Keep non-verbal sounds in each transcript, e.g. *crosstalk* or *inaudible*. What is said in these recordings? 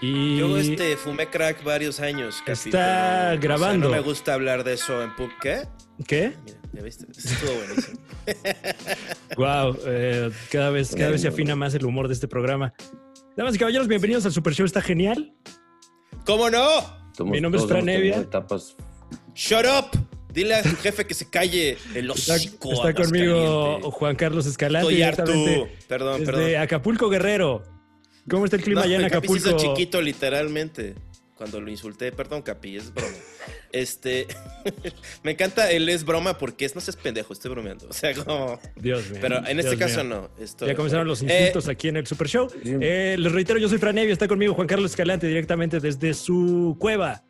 Y Yo este, fumé crack varios años. Capi, Está pero, o sea, grabando. no me gusta hablar de eso en pub. ¿Qué? ¿Qué? Mira, ¿ya viste? Estuvo buenísimo. *laughs* Wow, cada vez, cada vez se afina más el humor de este programa. Damas y caballeros, bienvenidos al Super Show, está genial. ¿Cómo no? Somos- Mi nombre es Fran Evia. Etapas. Shut up. Dile a tu jefe que se calle el Está, hocico. está conmigo Aguascaliente. Juan Carlos Escalante. Estoy harto. Perdón, perdón. Acapulco, Guerrero. ¿Cómo está el clima No, allá en el Capi se Acapulco? hizo chiquito, literalmente. Cuando lo insulté, perdón, Capi, es broma. Este, *laughs* me encanta el es broma porque es, no seas pendejo, estoy bromeando. O sea, como. Dios mío. Pero en este Dios caso mío. no. estoy- Ya comenzaron los Eh, insultos aquí en el Super Show. Eh, les reitero, yo soy Fran Evia, está conmigo Juan Carlos Escalante directamente desde su cueva.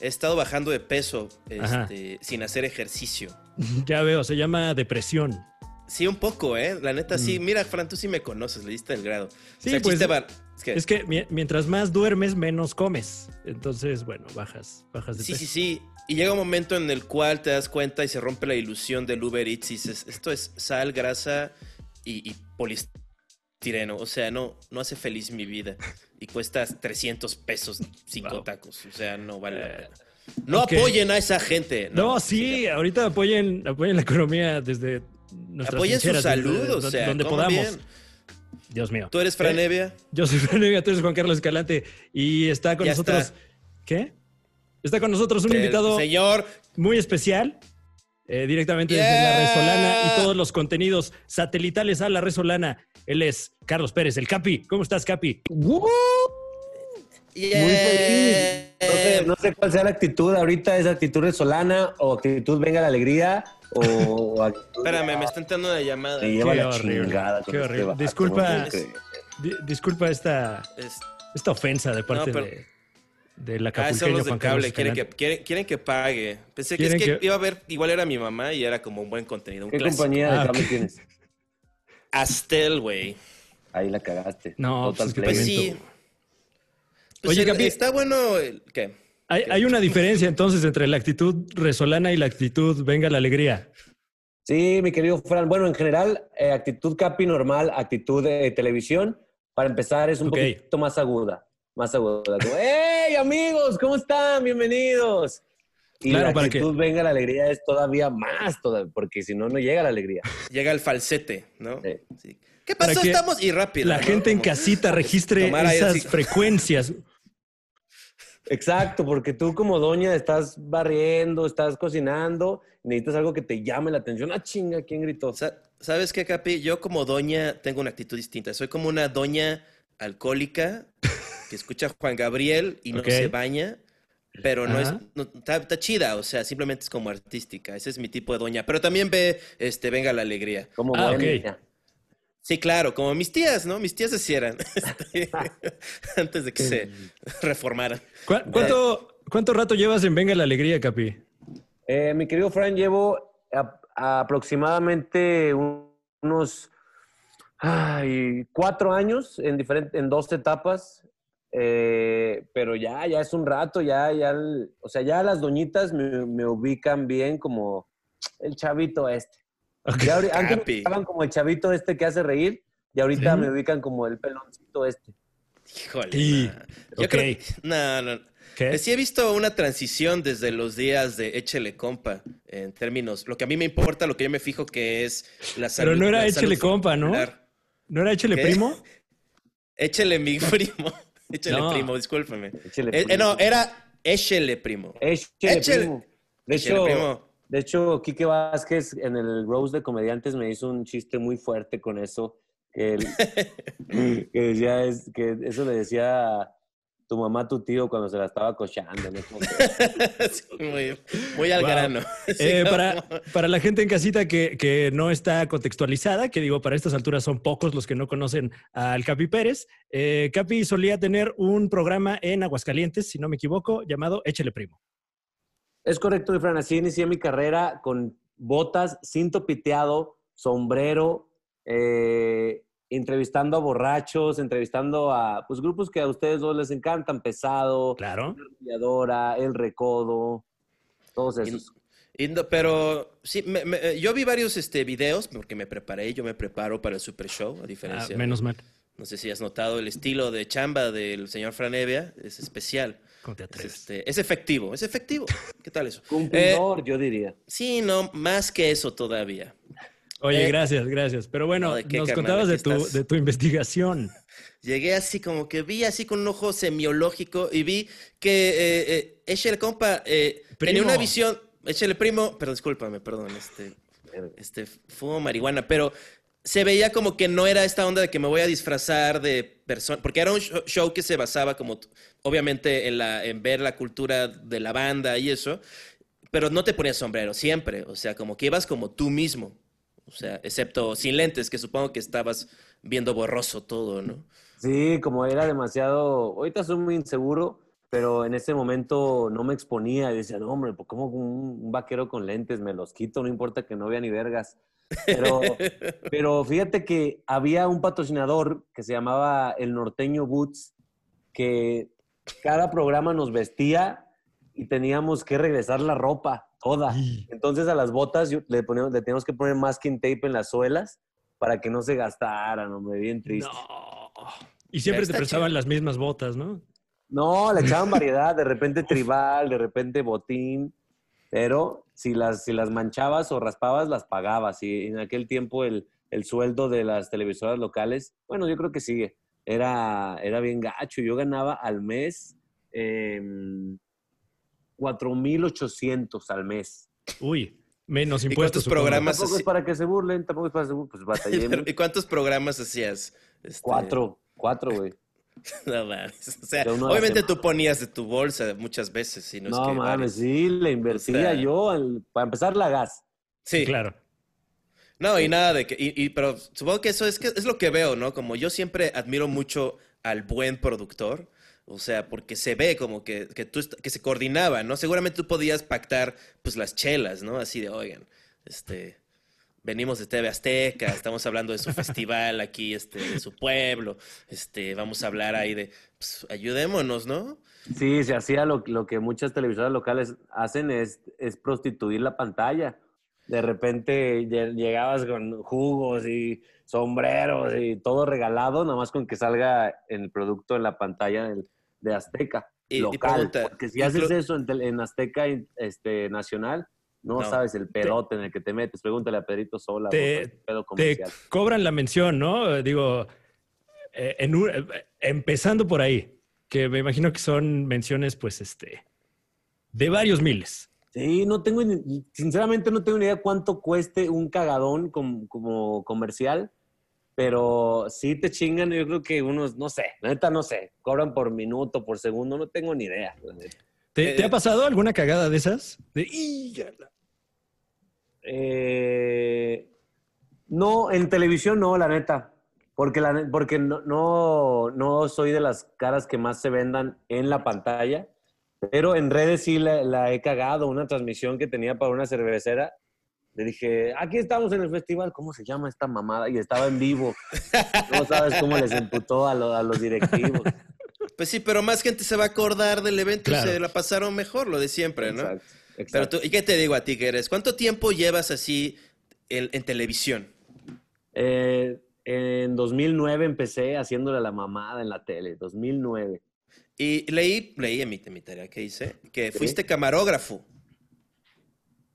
he estado bajando de peso este, sin hacer ejercicio. *laughs* Ya veo, se llama depresión. Sí, un poco, ¿eh? La neta, sí. Mira, Fran, tú sí me conoces, le diste el grado. Mm. Sí, o sea, pues, va- es que- Es que mi- mientras más duermes, menos comes. Entonces, bueno, bajas, bajas de Sí, peso. sí, sí. Y llega un momento en el cual te das cuenta y se rompe la ilusión del Uber Eats y dices, esto es sal, grasa y, y polistireno. O sea, no, no hace feliz mi vida. Y cuesta 300 pesos cinco Wow. tacos. O sea, no vale la pena. No apoyen a esa gente. No, sí, ahorita apoyen, apoyen la economía desde Apoyen su salud, desde o sea, donde podamos. bien. Dios mío. ¿Tú eres Fran Eh, Evia? Yo soy Fran Evia, tú eres Juan Carlos Escalante y está con Ya nosotros. está. ¿Qué? Está con nosotros un El invitado Señor, muy especial, eh, directamente desde Yeah. la Resolana y todos los contenidos satelitales a la Resolana. Él es Carlos Pérez, el Capi. ¿Cómo estás, Capi? Yeah. Muy feliz. No sé, no sé cuál sea la actitud ahorita, es actitud solana o actitud venga la alegría o, actitud Espérame, me está entrando una llamada. me lleva Qué la horrible, chingada. qué este horrible. Disculpa. Di- disculpa esta, Es- esta ofensa de parte No, pero- de, del Ah, son los de cable. Quieren que, quieren, quieren que pague. Pensé que, es que, que- iba a ver, igual era mi mamá y era como un buen contenido. Un ¿Qué clásico. compañía de Ah, cable tienes? Astel, güey. Ahí la cagaste. No, pues es que Play. Pues Lamento. sí. Pues Oye, el- Capi. está bueno. el- ¿Qué? Hay, hay una diferencia entonces entre la actitud resolana y la actitud venga la alegría. Sí, mi querido Fran. Bueno, en general, eh, actitud capi normal, actitud de televisión, para empezar es un poquito más aguda. Más aguda. Como, ¡Hey, amigos! ¿Cómo están? Bienvenidos. Y Claro, la para que- actitud venga la alegría es todavía más, todavía, porque si no, no llega la alegría. Llega el falsete, ¿no? Sí. Sí. ¿Qué pasó? Estamos y rápido. La ¿no? gente en casita registre esas así. frecuencias. Exacto, porque tú como doña estás barriendo, estás cocinando, necesitas algo que te llame la atención. ¡Ah, chinga! ¿Quién gritó? Sa- ¿Sabes qué, Capi? Yo como doña tengo una actitud distinta. Soy como una doña alcohólica que escucha a Juan Gabriel y no se baña, pero no es... No- está, está chida, o sea, simplemente es como artística. Ese es mi tipo de doña. Pero también ve, este, venga la alegría. Como Ah, ok. bohemia. Sí, claro, como mis tías, ¿no? Mis tías así eran. *laughs* Este, *laughs* antes de que se reformaran. ¿Cu- ¿Cuánto, ¿Cuánto rato llevas en Venga la Alegría, Capi? Eh, mi querido Fran, llevo a- aproximadamente un- unos ay, cuatro años en, diferente, en dos etapas, eh, pero ya, ya es un rato, ya, ya, el- o sea, ya las doñitas me, me ubican bien como el chavito este. Ya ahori- antes me Capi. ubicaban como el chavito este que hace reír y ahorita Sí. me ubican como el peloncito este. Híjole. Nah. Yo ok. creo- no, no. ¿Qué? Eh, Sí he visto una transición desde los días de Échele Compa, en términos, lo que a mí me importa, lo que yo me fijo que es la salud. Pero no era Échele Compa, ¿no? ¿No era Échele ¿Qué? Primo? *laughs* Échele mi primo. *laughs* Échele No. primo, discúlpeme. Échele Eh, eh, primo. no, era Échele primo. Échele, Échele. primo. De Échele hecho, primo. De hecho, Quique Vázquez en el Rose de Comediantes me hizo un chiste muy fuerte con eso. Que, él- *laughs* que decía, es, que eso le decía a tu mamá, a tu tío cuando se la estaba cochando. *laughs* Sí, muy, muy al Wow. grano. *laughs* Sí, Eh, como- para, para la gente en casita que, que no está contextualizada, que digo, para estas alturas son pocos los que no conocen al Capi Pérez, eh, Capi solía tener un programa en Aguascalientes, si no me equivoco, llamado Échele Primo. Es correcto, mi Fran. Así inicié mi carrera con botas, cinto piteado, sombrero, eh, entrevistando a borrachos, entrevistando a pues, grupos que a ustedes dos les encantan, Pesado, Claro. Arrolladora, El Recodo, todos esos. Y pero sí, me- me- yo vi varios este, videos porque me preparé, yo me preparo para el Super Show, a Ah, diferencia. menos mal. No sé si has notado el estilo de chamba del señor Franevia, es especial. ¿Cómo te Es, atreves? este, es efectivo, es efectivo. *laughs* ¿Qué tal eso? Cumplidor, yo diría. Sí, no, más que eso todavía. Oye, eh, gracias, gracias. Pero bueno, no, ¿de qué, nos carnal? contabas de tu, estás. de tu investigación. *laughs* Llegué así como que vi así con un ojo semiológico y vi que eh, eh, Echel compa eh, tenía una visión, Echel primo, pero discúlpame, perdón, este, este, fumo marihuana, pero se veía como que no era esta onda de que me voy a disfrazar de persona, porque era un show, que se basaba como, obviamente, en, la, en ver la cultura de la banda y eso, pero no te ponías sombrero siempre, o sea, como que ibas como tú mismo, o sea, excepto sin lentes, que supongo que estabas viendo borroso todo, ¿no? Sí, como era demasiado, ahorita soy muy inseguro, pero en ese momento no me exponía y decía, no, hombre, pues como un, un vaquero con lentes, me los quito, no importa que no vea ni vergas. Pero, *laughs* pero fíjate que había un patrocinador que se llamaba El Norteño Boots, que cada programa nos vestía y teníamos que regresar la ropa toda. Entonces a las botas yo- le, poníamos, le teníamos que poner masking tape en las suelas para que no se gastaran, hombre, bien triste. No. Y siempre te Está prestaban chido. las mismas botas, ¿no? No, le echaban *laughs* variedad, de repente tribal, de repente botín, pero si las, si las manchabas o raspabas, las pagabas. Y en aquel tiempo el, el sueldo de las televisoras locales, bueno, yo creo que sigue, era, era bien gacho. Yo ganaba al mes eh, 4,800 al mes. Uy, menos ¿Y impuestos. cuántos programas? Tampoco es para que se burlen, tampoco es para que se burlen, pues *laughs* ¿Y cuántos programas hacías? Este, Cuatro, cuatro, güey. *laughs* No mames. O sea, obviamente tú ponías de tu bolsa muchas veces, si no, es No que mames, varias. sí, le invertía O sea- yo, al- para empezar la gas. Sí, Claro. No, y nada de que. Y, y- pero supongo que eso es, que es lo que veo, ¿no? Como yo siempre admiro mucho al buen productor. O sea, porque se ve como que, que tú que se coordinaba, ¿no? Seguramente tú podías pactar, pues, las chelas, ¿no? Así de, oigan, este. Venimos de TV Azteca, estamos hablando de su festival aquí, este, de su pueblo. Este, vamos a hablar ahí de. Pues, ayudémonos, ¿no? Sí, se hacía lo, lo que muchas televisoras locales hacen es, es prostituir la pantalla. De repente lle- llegabas con jugos y sombreros y todo regalado, nada más con que salga el producto en la pantalla de Azteca Y- y local. pregunta, Porque si haces eso en, en Azteca este, nacional, no, No. sabes el pedote en el que te metes. Pregúntale a Pedrito Sola. Te- pedo Te cobran la mención, ¿no? Eh, Digo, eh, en un- eh, empezando por ahí, que me imagino que son menciones, pues, este, de varios miles. Sí, no tengo, sinceramente no tengo ni idea cuánto cueste un cagadón com- como comercial, pero sí te chingan, yo creo que unos, no sé, la neta no sé, cobran por minuto, por segundo, no tengo ni idea. la neta. ¿Te, te ha pasado alguna cagada de esas? De. Eh, no, en televisión no, la neta, porque, la, porque no, no, no soy de las caras que más se vendan en la pantalla, pero en redes sí la, la he cagado, una transmisión que tenía para una cervecera. Le dije, aquí estamos en el festival, ¿cómo se llama esta mamada? Y estaba en vivo. *laughs* No sabes cómo les emputó a, lo- a los directivos. Pues sí, pero más gente se va a acordar del evento Claro. y se la pasaron mejor, lo de siempre, ¿no? Exacto, Pero tú, ¿y qué te digo a ti que eres? ¿Cuánto tiempo llevas así en, en televisión? Eh, en 2009 empecé haciéndole la mamada en la tele, 2009. Y leí, leí en mi, en mi tarea que hice, que Sí. fuiste camarógrafo.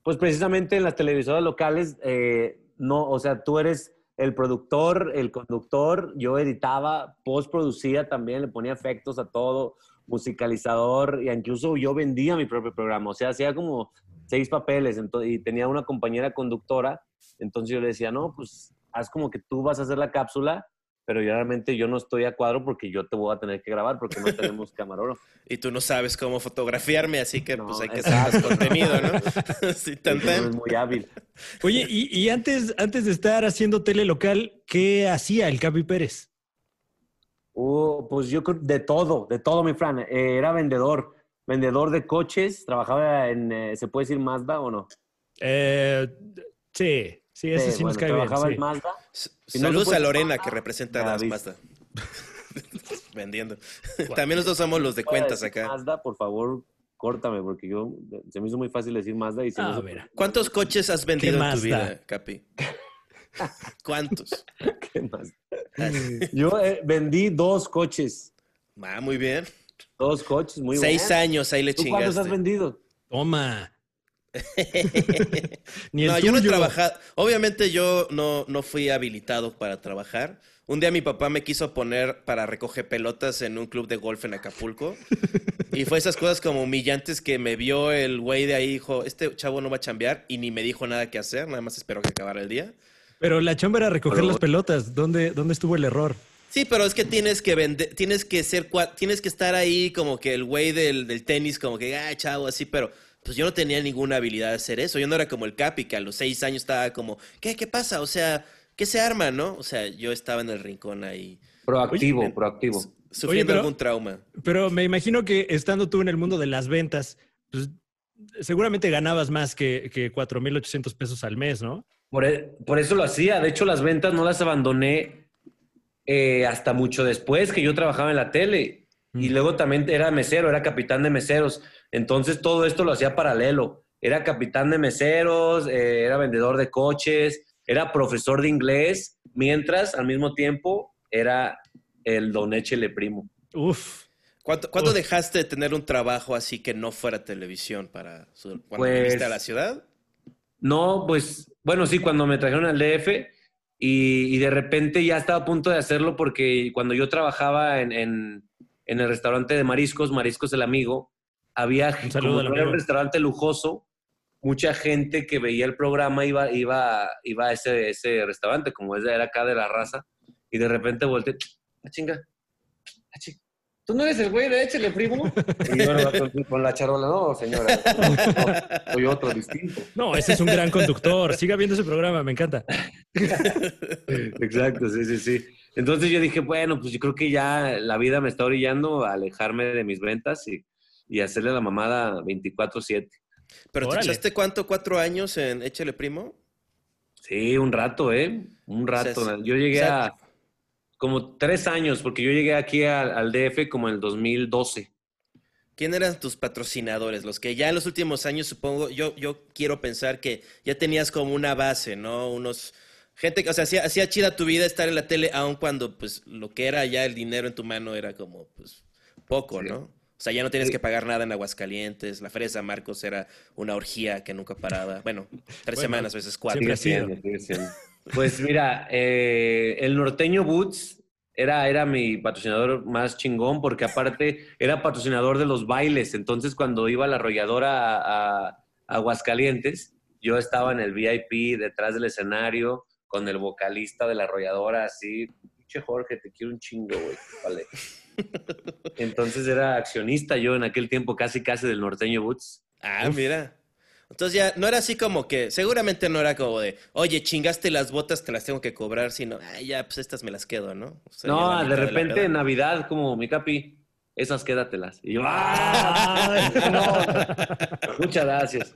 Pues precisamente en las televisoras locales, eh, no, o sea, tú eres el productor, el conductor, yo editaba, postproducía también, le ponía efectos a todo, musicalizador, e incluso yo vendía mi propio programa, o sea, hacía como seis papeles ento- y tenía una compañera conductora, entonces yo le decía, no, pues haz como que tú vas a hacer la cápsula, pero yo realmente yo no estoy a cuadro porque yo te voy a tener que grabar porque no tenemos camarógrafo. *laughs* Y tú no sabes cómo fotografiarme, así que No, pues hay que hacer *laughs* contenido, ¿no? *laughs* sí, tan, Porque no tan. es muy hábil. Oye, y, y antes, antes de estar haciendo tele local, ¿qué hacía el Capi Pérez? Uh, pues yo creo de todo, de todo, mi Fran. Eh, era vendedor, vendedor de coches, trabajaba en, eh, ¿se puede decir Mazda o no? Eh, sí, sí, ese sí, bueno, nos cae bien. trabajaba sí. en Mazda. Si Saludos se puede- a Lorena que representa a. Mazda. *laughs* Vendiendo. También nosotros somos los de cuentas acá. Mazda, por favor, córtame, porque yo se me hizo muy fácil decir Mazda y si Ah, no se- mira. ¿Cuántos coches has vendido en tu Mazda? vida, Capi? *laughs* ¿Cuántos? *laughs* ¿Qué más? *laughs* Yo eh, vendí dos coches. Ah, muy bien. Dos coches, muy Seis buenos. años ahí le ¿Tú cuántos has chingaste. vendido? Toma. Ni el no, yo no he trabajado. Obviamente yo no, no fui habilitado para trabajar. Un día mi papá me quiso poner para recoger pelotas en un club de golf en Acapulco. Y fue esas cosas como humillantes que me vio el güey de ahí y dijo, este chavo no va a chambear y ni me dijo nada que hacer, nada más esperó que acabara el día. Pero la chamba era recoger Pero- las pelotas. ¿Dónde, ¿Dónde estuvo el error? Sí, pero es que tienes que vender, tienes que ser, tienes que estar ahí como que el güey del, del tenis, como que, ah, chavo, así, pero pues yo no tenía ninguna habilidad de hacer eso. Yo no era como el Capi, que a los seis años estaba como, ¿qué, qué pasa? O sea, ¿qué se arma, no? O sea, yo estaba en el rincón ahí, Proactivo, Oye, proactivo. sufriendo pero- algún trauma. Pero me imagino que estando tú en el mundo de las ventas, pues seguramente ganabas más que, que 4,800 pesos al mes, ¿no? Por, e- por eso lo hacía. De hecho, las ventas no las abandoné eh, hasta mucho después que yo trabajaba en la tele. Y Mm. luego también era mesero, era capitán de meseros. Entonces todo esto lo hacía paralelo. Era capitán de meseros, eh, era vendedor de coches, era profesor de inglés, mientras al mismo tiempo era el don Échele Primo. Uf. ¿Cuánto, cuánto Uf. dejaste de tener un trabajo así que no fuera televisión para su- cuando Pues- viniste a la ciudad? No, pues, bueno, sí, cuando me trajeron al DF y, y de repente ya estaba a punto de hacerlo porque cuando yo trabajaba en, en- en el restaurante de mariscos, Mariscos el Amigo, había, como era amigo. un restaurante lujoso, mucha gente que veía el programa iba, iba, iba a ese, ese restaurante, como era acá de la raza, y de repente volteé, ¡ah, chinga! ¡Ah, chi- ¿Tú no eres el güey de Échele, primo? Y yo no, con, con la charola, no, señora, no, soy otro distinto. No, ese es un gran conductor. Siga viendo ese programa, me encanta. Exacto, sí, sí, sí. Entonces yo dije, bueno, pues yo creo que ya la vida me está orillando a alejarme de mis ventas y, y hacerle la mamada 24/7. ¿Pero te Órale. echaste cuánto? ¿Cuatro años en Échale Primo? Sí, un rato, ¿eh? Un rato. O sea, yo llegué o sea- a como tres años, porque yo llegué aquí al, al DF como en el 2012. ¿Quién eran tus patrocinadores? Los que ya en los últimos años, supongo, yo, yo quiero pensar que ya tenías como una base, ¿no? Unos... Gente que, o sea, hacía, hacía chida tu vida estar en la tele, aun cuando, pues, lo que era ya el dinero en tu mano era como, pues, poco, Sí. ¿no? O sea, ya no tienes Sí. que pagar nada en Aguascalientes. La Feria de San Marcos era una orgía que nunca paraba. Bueno, tres Bueno, semanas, a veces cuatro. siempre sigue siendo. Pues mira, eh, el norteño Boots era, era mi patrocinador más chingón porque aparte era patrocinador de los bailes. Entonces cuando iba a la arrolladora a, a Aguascalientes, yo estaba en el VIP detrás del escenario con el vocalista de la arrolladora así. Pinche Jorge, te quiero un chingo, güey. Vale. *laughs* Entonces era accionista yo en aquel tiempo casi casi del norteño Boots. Ah, mira. Entonces ya no era así como que, seguramente no era como de, oye, chingaste las botas, te las tengo que cobrar, sino, ah, ya, pues estas me las quedo, ¿no? O sea, No, de repente en Navidad, como mi capi, esas quédatelas. Y yo, *laughs* ¡ah! no, muchas gracias.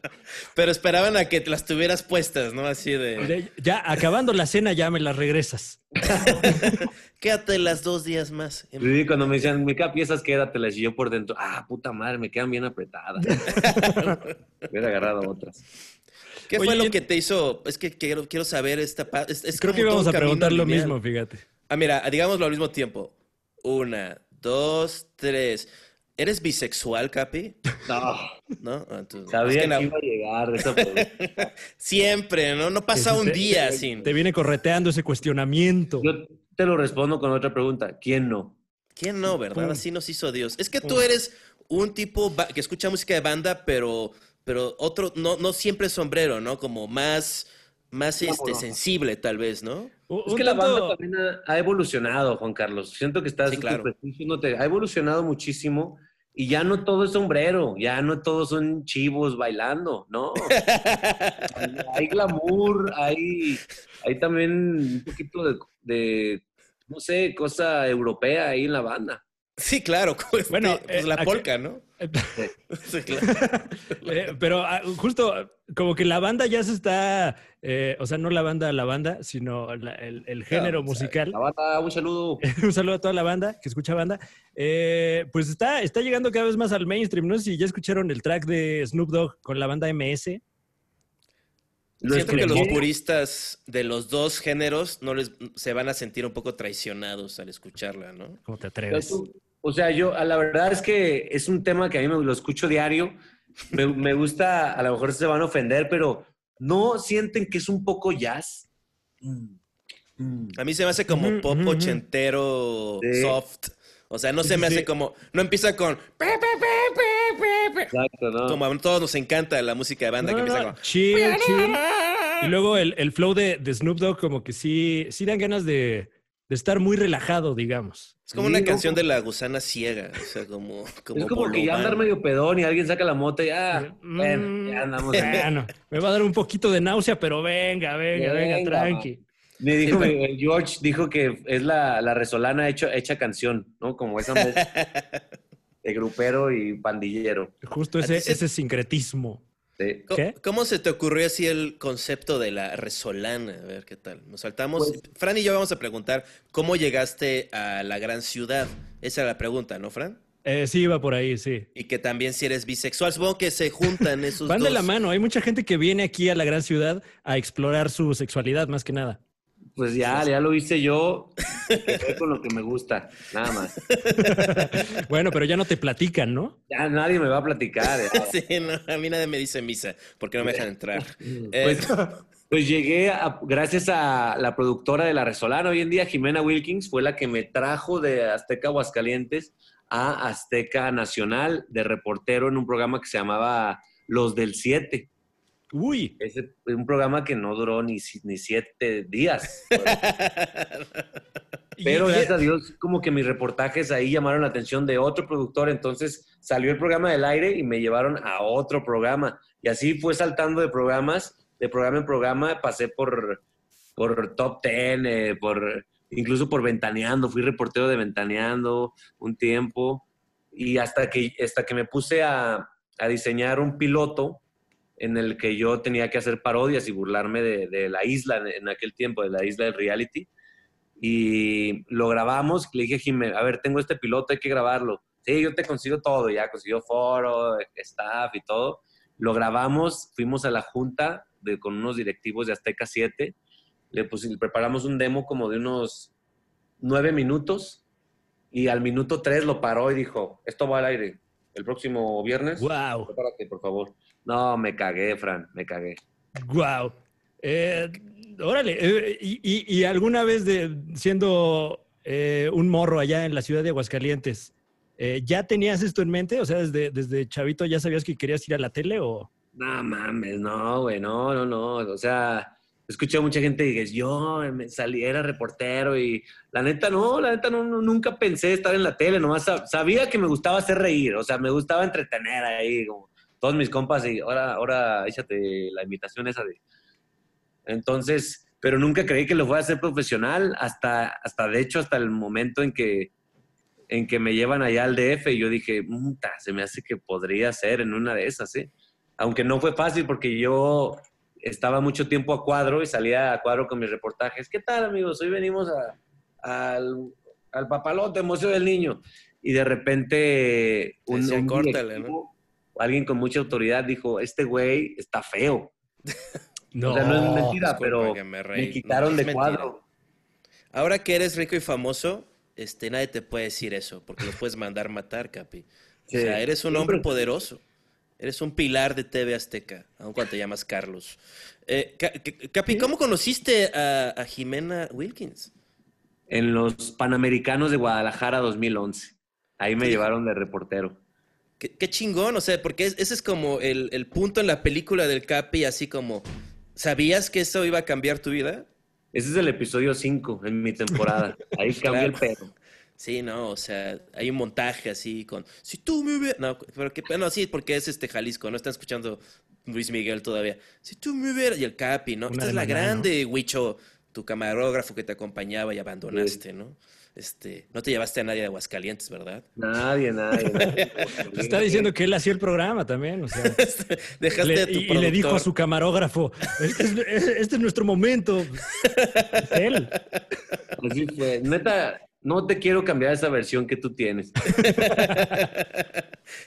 Pero esperaban a que te las tuvieras puestas, ¿no? Así de, Ya acabando la cena, ya me las regresas. *laughs* quédate las dos días más. Sí, cuando me decían, mi capi, esas quédatelas. Y yo por dentro, ah, puta madre, me quedan bien apretadas. *laughs* Hubiera agarrado otras. ¿Qué Oye, fue lo que te hizo? Es que quiero, quiero saber esta es, es Creo que íbamos a preguntar lo mismo, fíjate. Ah, mira, digámoslo al mismo tiempo. Una, dos, tres. ¿Eres bisexual, Capi? No, ¿No? Ah, entonces- sabía es que, que no- iba a llegar esa pregunta. *laughs* Siempre, ¿no? No pasa un día te- sin. Te viene correteando ese cuestionamiento. Yo te lo respondo con otra pregunta. ¿Quién no? ¿Quién no, verdad? Pum. Así nos hizo Dios. Es que tú eres un tipo que escucha música de banda, pero, pero otro, no, no siempre sombrero, ¿no? Como más, más este, sensible, tal vez, ¿no? Un- Es que la banda también ha, ha evolucionado, Juan Carlos. Siento que estás Sí, claro. ha evolucionado muchísimo y ya no todo es sombrero, ya no todos son chivos bailando, no. hay, *laughs* hay glamour, hay, hay también un poquito de, de, no sé, cosa europea ahí en la banda. Sí, claro. *laughs* Pues, Bueno, pues eh, la aquí- polca, ¿no? *laughs* Sí, claro. Eh, pero ah, justo como que la banda ya se está, eh, o sea, no la banda la banda, sino la- el, el género O sea, musical. La banda, un saludo. *laughs* Un saludo a toda la banda que escucha banda. Eh, pues está, está llegando cada vez más al mainstream. No sé si ya escucharon el track de Snoop Dogg con la banda MS. Lo Siento que los puristas de los dos géneros no les se van a sentir un poco traicionados al escucharla, ¿no? ¿Cómo te atreves? O sea, yo, a la verdad es que es un tema que a mí me lo escucho diario. Me, me gusta, a lo mejor se van a ofender, pero ¿no sienten que es un poco jazz? Mm, mm. A mí se me hace como pop ochentero Sí. soft. O sea, no se me sí, hace como. No empieza con. Exacto, ¿no? Como a todos nos encanta la música de banda No, que empieza no, con. chill, chill. *laughs* Y luego el, el flow de, de Snoop Dogg como que sí, sí dan ganas de, de estar muy relajado, digamos. Es como Sí, una ¿no? canción de la gusana ciega. O sea, como. como es como que ya andar medio pedón y alguien saca la moto y ya, Mm, bueno, ya andamos. Bueno, me va a dar un poquito de náusea, pero venga, venga, venga, Venga, tranqui. Me dijo, Sí, George dijo que es la, la resolana hecho, hecha canción, ¿no? Como esa de *laughs* grupero y pandillero. Justo ¿A ese, ese sincretismo. Sí. ¿Cómo, ¿Qué? cómo se te ocurrió así el concepto de la resolana? A ver qué tal. Nos saltamos. Pues- Fran y yo vamos a preguntar cómo llegaste a la gran ciudad. Esa era la pregunta, ¿no, Fran? Eh, sí, va por ahí, sí. Y que también si eres bisexual. Supongo que se juntan esos Van de dos. la mano. Hay mucha gente que viene aquí a la gran ciudad a explorar su sexualidad, más que nada. Pues ya, ya lo hice yo, *laughs* me quedé con lo que me gusta, nada más. *laughs* Bueno, pero ya no te platican, ¿no? Ya nadie me va a platicar. ya. *laughs* Sí, no, a mí nadie me dice misa porque no me dejan entrar. Eh, Pues, pues llegué, a- gracias a la productora de La Resolana, hoy en día Jimena Wilkins fue la que me trajo de Azteca Aguascalientes a Azteca Nacional de reportero en un programa que se llamaba Los del Siete. Uy, Ese un programa que no duró ni, ni siete días. *laughs* Pero gracias a Dios, como que mis reportajes ahí llamaron la atención de otro productor, entonces salió el programa del aire y me llevaron a otro programa. Y así fue saltando de programas, de programa en programa, pasé por, por Top Ten, eh, por, incluso por Ventaneando, fui reportero de Ventaneando un tiempo, y hasta que, hasta que me puse a, a diseñar un piloto en el que yo tenía que hacer parodias y burlarme de, de la isla en, aquel tiempo, de la isla del reality y lo grabamos. Le dije a Jimé, a ver, tengo este piloto, hay que grabarlo. Sí, yo te consigo todo, ya consiguió foro, staff y todo. Lo grabamos, fuimos a la junta de, con unos directivos de Azteca 7, le, pus- le preparamos un demo como de unos nueve minutos y al minuto tres lo paró y dijo, esto va al aire el próximo viernes. wow, Prepárate, por favor. No, me cagué, Fran, me cagué. wow. Eh, órale, eh, y, y- y alguna vez de, siendo eh, un morro allá en la ciudad de Aguascalientes, eh, ¿ya tenías esto en mente? O sea, desde, desde chavito ya sabías que querías ir a la tele o... No mames, no, güey, no, no, no. O sea, escuché a mucha gente y dije, yo me salí, era reportero y la neta no, la neta no, no, nunca pensé estar en la tele, nomás sab- sabía que me gustaba hacer reír, o sea, me gustaba entretener ahí, como todos mis compas y ahora, ahora échate la invitación esa de... Entonces, pero nunca creí que lo fuera a hacer profesional, hasta, hasta de hecho, hasta el momento en que, en que me llevan allá al DF y yo dije, "Muta, se me hace que podría ser en una de esas, ¿eh? Aunque no fue fácil porque yo estaba mucho tiempo a cuadro y salía a cuadro con mis reportajes. ¿Qué tal, amigos? Hoy venimos a- al, al papalote, Museo del Niño. Y de repente un, Decía, un "Córtale, directivo, alguien con mucha autoridad dijo, este güey está feo. *laughs* No, o sea, no es mentira, pero que me quitaron No, de mentira. cuadro. Ahora que eres rico y famoso, este, nadie te puede decir eso, porque los puedes mandar matar, Capi. Sí. O sea, eres un hombre poderoso. Eres un pilar de TV Azteca, aun cuando te llamas Carlos. Eh, Ca- Ca- Capi, ¿cómo conociste a, a Jimena Wilkins? En los Panamericanos de Guadalajara 2011. Ahí me llevaron de reportero. Qué, qué chingón, o sea, porque es- ese es como el, el punto en la película del Capi, así como, ¿sabías que eso iba a cambiar tu vida? Ese es el episodio 5 en mi temporada. Ahí *laughs* cambió el pedo. Sí, no, o sea, hay un montaje así con, si tú me hubieras, no, pero que, no, sí, porque es este Jalisco, no están escuchando Luis Miguel todavía. Si tú me hubieras, y el Capi, ¿no? Una Esta es la grande, Huicho, tu camarógrafo que te acompañaba y abandonaste, ¿no? Este, no te llevaste a nadie de Aguascalientes, ¿verdad? Nadie, nadie. nadie. *laughs* Te está diciendo que él hacía el programa también, o sea... *laughs* Dejaste Le- a tu y, y le dijo a su camarógrafo, este es, este es nuestro momento. Es él. Así fue. Neta, no te quiero cambiar esa versión que tú tienes. *laughs*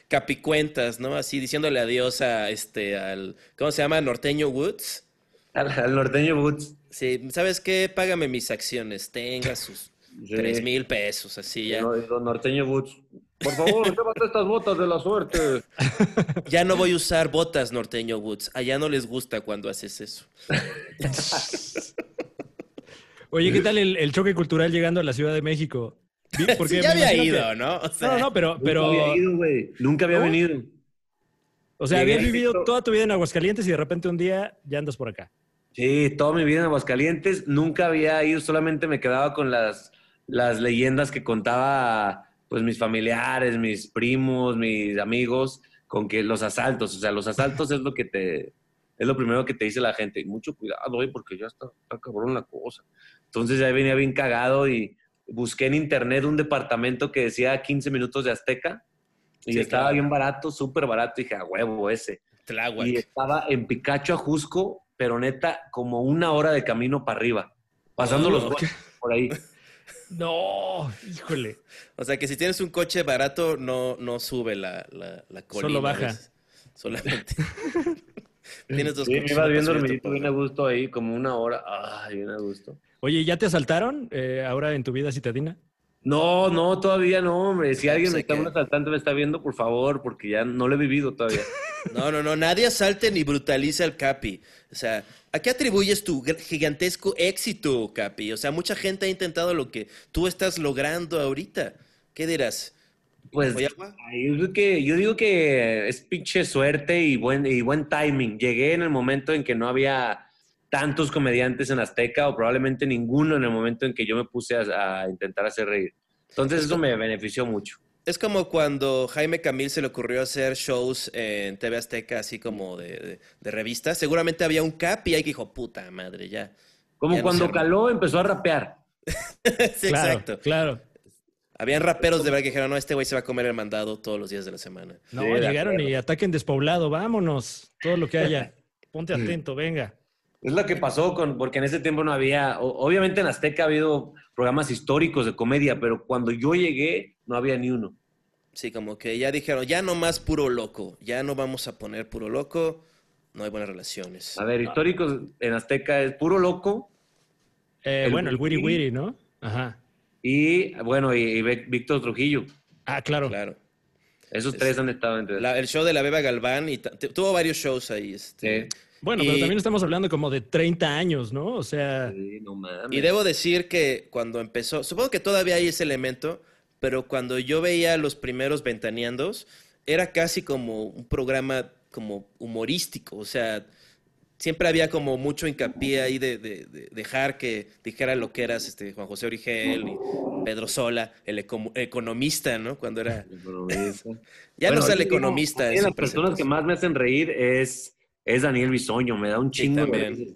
Capicuentas, ¿no? Así diciéndole adiós a este, al, ¿cómo se llama? Norteño Woods. Al, al norteño Boots. Sí, ¿sabes qué? Págame mis acciones. Tenga sus Sí. tres mil pesos, así ya. No, Don norteño Boots. Por favor, *laughs* llévate estas botas de la suerte. *laughs* Ya no voy a usar botas, norteño Woods. Allá no les gusta cuando haces eso. *laughs* Oye, ¿qué tal el, el choque cultural llegando a la Ciudad de México? Vi- Sí, ya había ido, que- ¿no? O sea, No, no, pero, Nunca pero había ido, güey. Nunca había ¿No? venido. o sea, habías vivido toda tu vida en Aguascalientes y de repente un día ya andas por acá. Sí, toda mi vida en Aguascalientes. Nunca había ido, solamente me quedaba con las, las leyendas que contaba pues mis familiares, mis primos, mis amigos, con que los asaltos, o sea, los asaltos es lo que te, es lo primero que te dice la gente. Y mucho cuidado, güey, porque ya está, está cabrón la cosa. Entonces ya venía bien cagado y busqué en internet un departamento que decía 15 minutos de Azteca y Sí, estaba claro. bien barato, súper barato. Y dije, a huevo ese. Tláhuac. Y estaba en Picacho a Jusco, pero neta, como una hora de camino para arriba, pasando Oh, los ok. coches por ahí. *laughs* No, híjole. O sea que si tienes un coche barato, no, no sube la, la, la colina. Solo baja. Solamente. *laughs* tienes dos Sí, me coches iba bien dormidito, bien a gusto ahí, como una hora. Ay, bien a gusto. Oye, ¿ya te asaltaron eh, ahora en tu vida citadina? No, no, todavía no, hombre. Si alguien me está, que- un asaltante me está viendo, por favor, porque ya no lo he vivido todavía. *laughs* No, no, no, nadie asalte ni brutaliza al Capi. O sea, ¿a qué atribuyes tu gigantesco éxito, Capi? O sea, mucha gente ha intentado lo que tú estás logrando ahorita. ¿Qué dirás? Pues yo, digo que, yo digo que es pinche suerte y buen, y buen timing. Llegué en el momento en que no había tantos comediantes en Azteca o probablemente ninguno en el momento en que yo me puse a, a intentar hacer reír. Entonces eso me benefició mucho. Es como cuando Jaime Camil se le ocurrió hacer shows en TV Azteca, así como de, de, de revista. Seguramente había un Capi ahí que dijo, puta madre, ya. Como Ya no cuando caló empezó a rapear. *laughs* sí, claro, exacto. Claro. Habían raperos de verdad que dijeron, no, este güey se va a comer el mandado todos los días de la semana. No, Sí, llegaron y ataquen despoblado, vámonos. Todo lo que haya. *laughs* Ponte atento, venga. Es lo que pasó con, porque en ese tiempo no había, obviamente en Azteca ha habido programas históricos de comedia, pero cuando yo llegué no había ni uno. Sí, como que ya dijeron, ya no más puro loco, ya no vamos a poner puro loco, no hay buenas relaciones. A ver, históricos en Azteca es puro loco Eh, El bueno, el Wiri Wiri. ¿no? Ajá. y, bueno, y, Víctor Trujillo. Ah, claro. Claro. Esos Es- tres han estado entre. La- el show de la Beba Galván y tuvo varios shows ahí. Este. Sí. Bueno, pero también estamos hablando como de 30 años, ¿no? O sea, Sí, no mames. Y debo decir que cuando empezó, supongo que todavía hay ese elemento, pero cuando yo veía los primeros ventaneandos, era casi como un programa como humorístico, o sea, siempre había como mucho hincapié ahí de, de- de dejar que dijera lo que eras este, Juan José Origel y Pedro Sola, el econo- economista, ¿no? Cuando era... Economista. *laughs* Ya Bueno, no sale economista. a mí en de las personas que más me hacen reír es, es Daniel Bisoño. Me da un Sí, chingo de güey.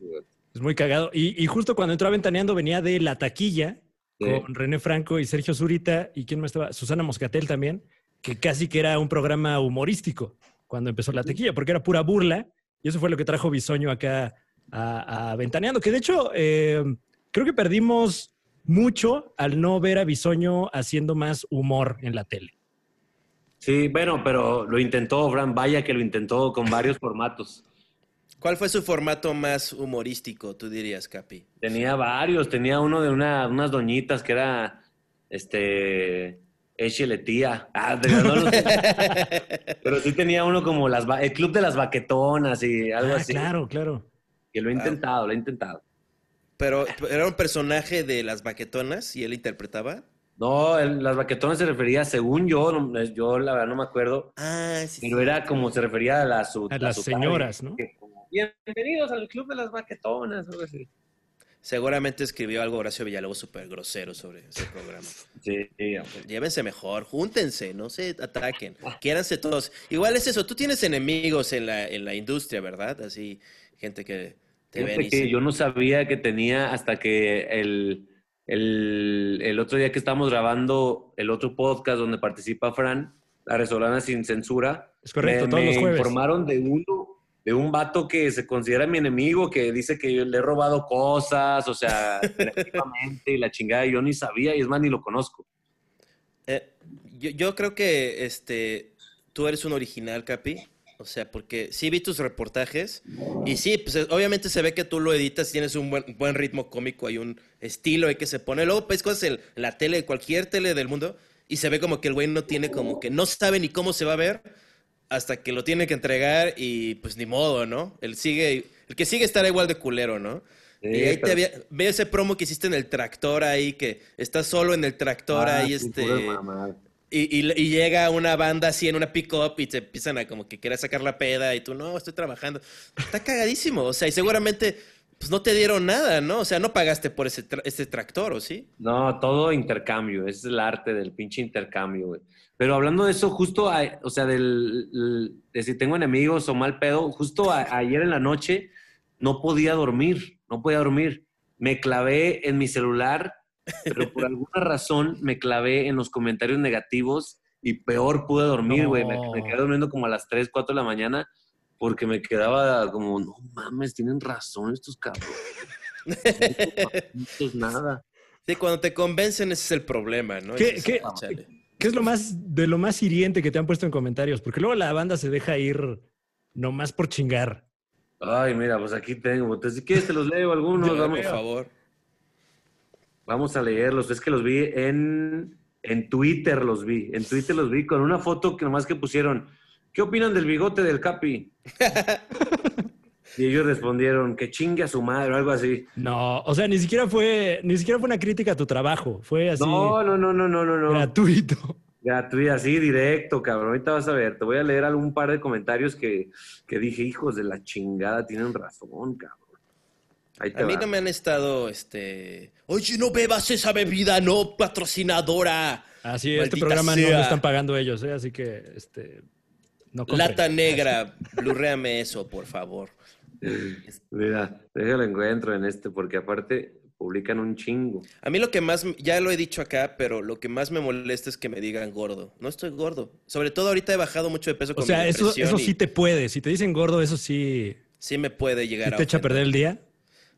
es muy cagado. Y, y justo cuando entró a Ventaneando venía de La Taquilla Sí. con René Franco y Sergio Zurita. ¿Y quién más estaba? Susana Moscatel también, que casi que era un programa humorístico cuando empezó La Taquilla, porque era pura burla. Y eso fue lo que trajo Bisoño acá a, a Ventaneando. Que de hecho, eh, creo que perdimos mucho al no ver a Bisoño haciendo más humor en la tele. Sí, bueno, pero lo intentó, Fran. Vaya que lo intentó con varios formatos. ¿Cuál fue su formato más humorístico, tú dirías, Capi? Tenía varios. Tenía uno de una, unas doñitas que era, este, échele tía. Ah, de- no, no sé. *laughs* pero sí tenía uno como las, ba- el club de las baquetonas y algo Ah, así. claro, claro. Que lo he Wow. intentado, lo he intentado. Pero era un personaje de las baquetonas y él interpretaba. No, el- las baquetonas se refería, según yo, no- yo la verdad no me acuerdo, Ah, sí. pero era como se refería a las, su- A las su señoras, ¿no? que Bienvenidos al club de las baquetonas. algo así. Seguramente escribió algo Horacio Villalobos súper grosero sobre ese programa. Sí. Llévense mejor, júntense, no se ataquen, quiéranse todos. Igual es eso, tú tienes enemigos en la, en la industria, ¿verdad? Así, gente que te Fíjate ven y que dicen, yo no sabía que tenía hasta que el, el, el otro día que estábamos grabando el otro podcast donde participa Fran, La Resolana Sin Censura. Es correcto, me, todos me los jueves. informaron de uno, de un vato que se considera mi enemigo, que dice que yo le he robado cosas, o sea, *laughs* y la chingada, yo ni sabía, y es más, ni lo conozco. eh, yo, yo creo que este, tú eres un original, Capi. O sea, porque sí vi tus reportajes y sí, pues obviamente se ve que tú lo editas, tienes un buen, buen ritmo cómico, hay un estilo ahí que se pone. Luego ves cosas en la tele, cualquier tele del mundo, y se ve como que el güey no tiene como que no sabe ni cómo se va a ver hasta que lo tiene que entregar y pues ni modo, ¿no? El sigue, el que sigue estará igual de culero, ¿no? Sí, y ahí pero- te había, ve ese promo que hiciste en el tractor ahí, que estás solo en el tractor Ah, ahí, este... y- y llega una banda así en una pick-up y te empiezan a como que querer sacar la peda y tú, no, estoy trabajando. Está cagadísimo. O sea, y seguramente pues no te dieron nada, ¿no? O sea, no pagaste por ese, tra- ese tractor, ¿o sí? No, todo intercambio, ese es el arte del pinche intercambio, güey. Pero hablando de eso, justo, a- o sea, del, el- de si tengo enemigos o mal pedo, justo a- ayer en la noche no podía dormir, no podía dormir. Me clavé en mi celular, pero por alguna razón me clavé en los comentarios negativos y peor pude dormir, güey. Me, No. me quedé durmiendo como a las 3, 4 de la mañana porque me quedaba como, no mames, tienen razón estos cabrones. *laughs* No es nada. Sí, cuando te convencen ese es el problema, ¿no? ¿Qué- Dices, qué- "Ah, chale". ¿Qué es lo más de lo más hiriente que te han puesto en comentarios? Porque luego la banda se deja ir nomás por chingar. Ay, mira, pues aquí tengo. Entonces, si quieres, te los leo algunos. Por Vamos, favor. vamos a leerlos. Es que los vi en, en Twitter, los vi. En Twitter los vi con una foto que nomás que pusieron. ¿Qué opinan del bigote del Capi? *laughs* y ellos respondieron, que chingue a su madre o algo así. No, o sea, ni siquiera fue, ni siquiera fue una crítica a tu trabajo. Fue así No, no, no, no, no, no, no. gratuito. Gratuito, así directo, cabrón. Ahorita vas a ver. Te voy a leer algún par de comentarios que, que dije, hijos de la chingada, tienen razón, cabrón. A mí va. no me han estado, este... Oye, no bebas esa bebida, no patrocinadora. Así, este programa no lo están pagando ellos, ¿eh? así que este no. Lata negra, blurréame eso, por favor. Mira, déjalo encuentro en este, porque aparte publican un chingo. A mí lo que más, ya lo he dicho acá, pero lo que más me molesta es que me digan gordo. No estoy gordo. Sobre todo ahorita he bajado mucho de peso O con sea, mi eso, depresión eso y sí te puede. Si te dicen gordo, eso sí, sí me puede sí llegar te a echa a perder el día.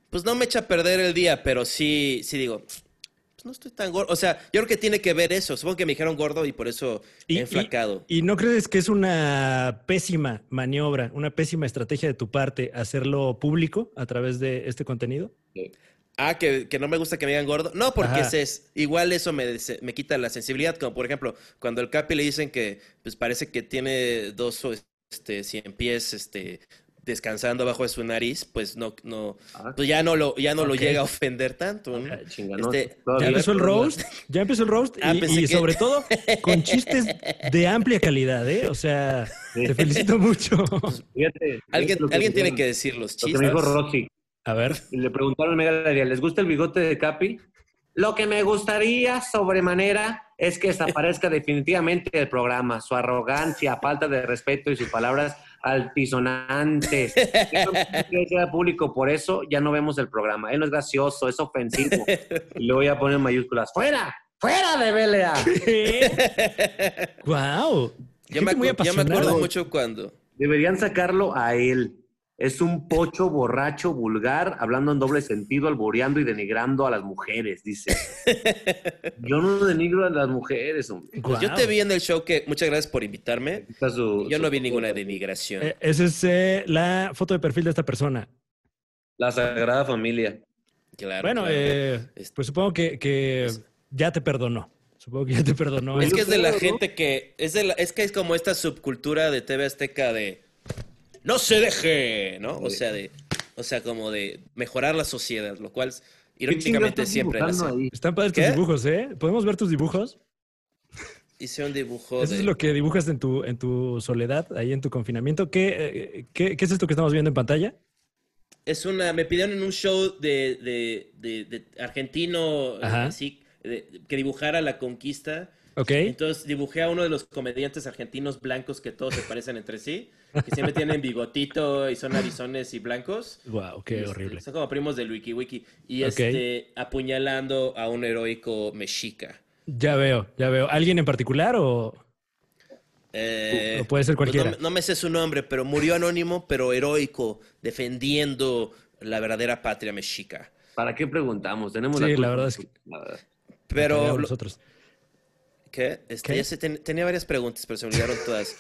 Pues no me echa a perder el día, pero sí, sí digo, pues no estoy tan gordo. O sea, yo creo que tiene que ver eso. Supongo que me dijeron gordo y por eso Y- he enflacado. ¿Y no crees que es una pésima maniobra, una pésima estrategia de tu parte hacerlo público a través de este contenido? Ah, que, que no me gusta que me digan gordo. No, porque es, igual eso me, me quita la sensibilidad. Como por ejemplo, cuando el Capi le dicen que pues parece que tiene dos este, cien pies este, descansando abajo de su nariz, pues no, no, Ah, pues ya no lo, ya no lo llega a ofender tanto. ¿no? Este, Ya Todavía- empezó el roast, ya empezó el roast *laughs* Ah, y, pensé y que- sobre todo con *laughs* chistes de amplia calidad, ¿eh? O sea, te felicito mucho. Fíjate, Alguien, lo alguien tiene que decir los Lo que chistes. me dijo Rosy. A ver, Y le preguntaron a Mega ¿les gusta el bigote de Capi? Lo que me gustaría sobremanera es que desaparezca definitivamente del programa. Su arrogancia, falta de respeto y sus palabras altisonantes. *laughs* Eso quiere decir al público, por eso ya no vemos el programa. Él no es gracioso, es ofensivo. Y le voy a poner mayúsculas, ¡fuera! ¡Fuera de Belea! wow. *laughs* Yo me, acu- yo me acuerdo mucho cuando. Deberían sacarlo a él. Es un pocho borracho, vulgar, hablando en doble sentido, alboreando y denigrando a las mujeres, dice. *laughs* Yo no denigro a las mujeres, hombre. Pues yo te vi en el show que. Muchas gracias por invitarme. Su- Yo su- no vi ninguna denigración. Eh, esa es eh, la foto de perfil de esta persona. La Sagrada Familia. Claro, bueno, claro. eh, pues supongo que, que ya te perdonó. Supongo que ya te perdonó. Es que es de la gente que. Es, de la- es que es como esta subcultura de TV Azteca de. ¡No se deje! ¿no? O sea, de. O sea, como de mejorar la sociedad, lo cual ¿Qué irónicamente siempre ahí? Están padres tus dibujos, ¿eh? ¿Podemos ver tus dibujos? Hice un dibujo Eso de. es lo que dibujas en tu, en tu soledad, ahí en tu confinamiento. ¿Qué, eh, qué, qué es esto que estamos viendo en pantalla? Es una. Me pidieron en un show de, de, de- de argentino, Ajá. así, de- que dibujara la conquista. ¿Ok? Entonces dibujé a uno de los comediantes argentinos blancos que todos se parecen entre sí, que siempre tienen bigotito y son arizones y blancos. Wow, qué Este, horrible. Son como primos del Wiki Wiki. Y Ok. este, apuñalando a un heroico mexica. Ya veo, ya veo. ¿Alguien en particular o...? Eh, O puede ser pues cualquiera. no, no me sé su nombre, pero murió anónimo, pero heroico, defendiendo la verdadera patria mexica. ¿Para qué preguntamos? Tenemos Sí, culpa. la verdad es que- La. Pero, Cagamos lo- nosotros. ¿Qué? Este, ¿Qué? ya ten- tenía varias preguntas, pero se me olvidaron todas.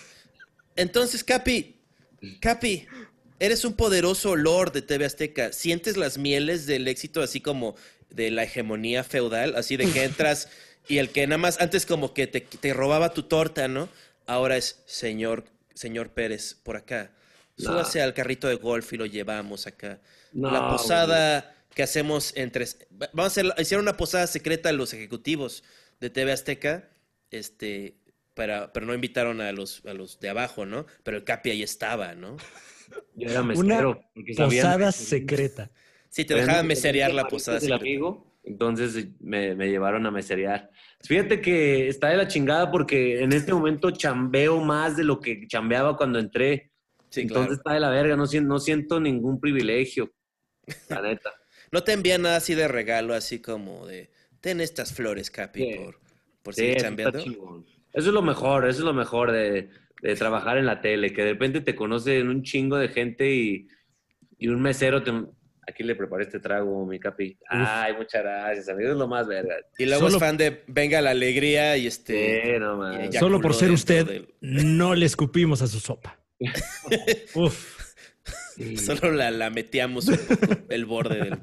Entonces, Capi, Capi, eres un poderoso lord de TV Azteca. ¿Sientes las mieles del éxito así como de la hegemonía feudal? Así de que entras y el que nada más antes como que te, te robaba tu torta, ¿no? Ahora es señor, señor Pérez, por acá. Súbase al carrito de golf y lo llevamos acá. La posada que hacemos entre... Vamos a hacer, hicieron una posada secreta a los ejecutivos de TV Azteca, este, para, pero no invitaron a los, a los de abajo, ¿no? Pero el Capi ahí estaba, ¿no? *laughs* Yo era Una mesero. sabían- posada secreta. Sí, te dejaban meserear la posada secreta. amigo, entonces me, me llevaron a meserear. Fíjate que está de la chingada porque en este momento chambeo más de lo que chambeaba cuando entré. Sí, entonces claro. está de la verga, no siento, no siento ningún privilegio. La *laughs* neta. No te envían nada así de regalo, así como de, ten estas flores, Capi, Sí. por, por Sí, seguir chambeando. Eso es lo mejor, eso es lo mejor de, de trabajar en la tele, que de repente te conocen un chingo de gente y, y un mesero te... Aquí le preparé este trago, mi capi. Ay, muchas gracias, amigo, es lo más verga. Y luego Solo- es fan de Venga la Alegría y este... Sí, no ya- Solo por ser usted, del- no le escupimos a su sopa. *laughs* Uf. Solo la, la metíamos un poco el borde del...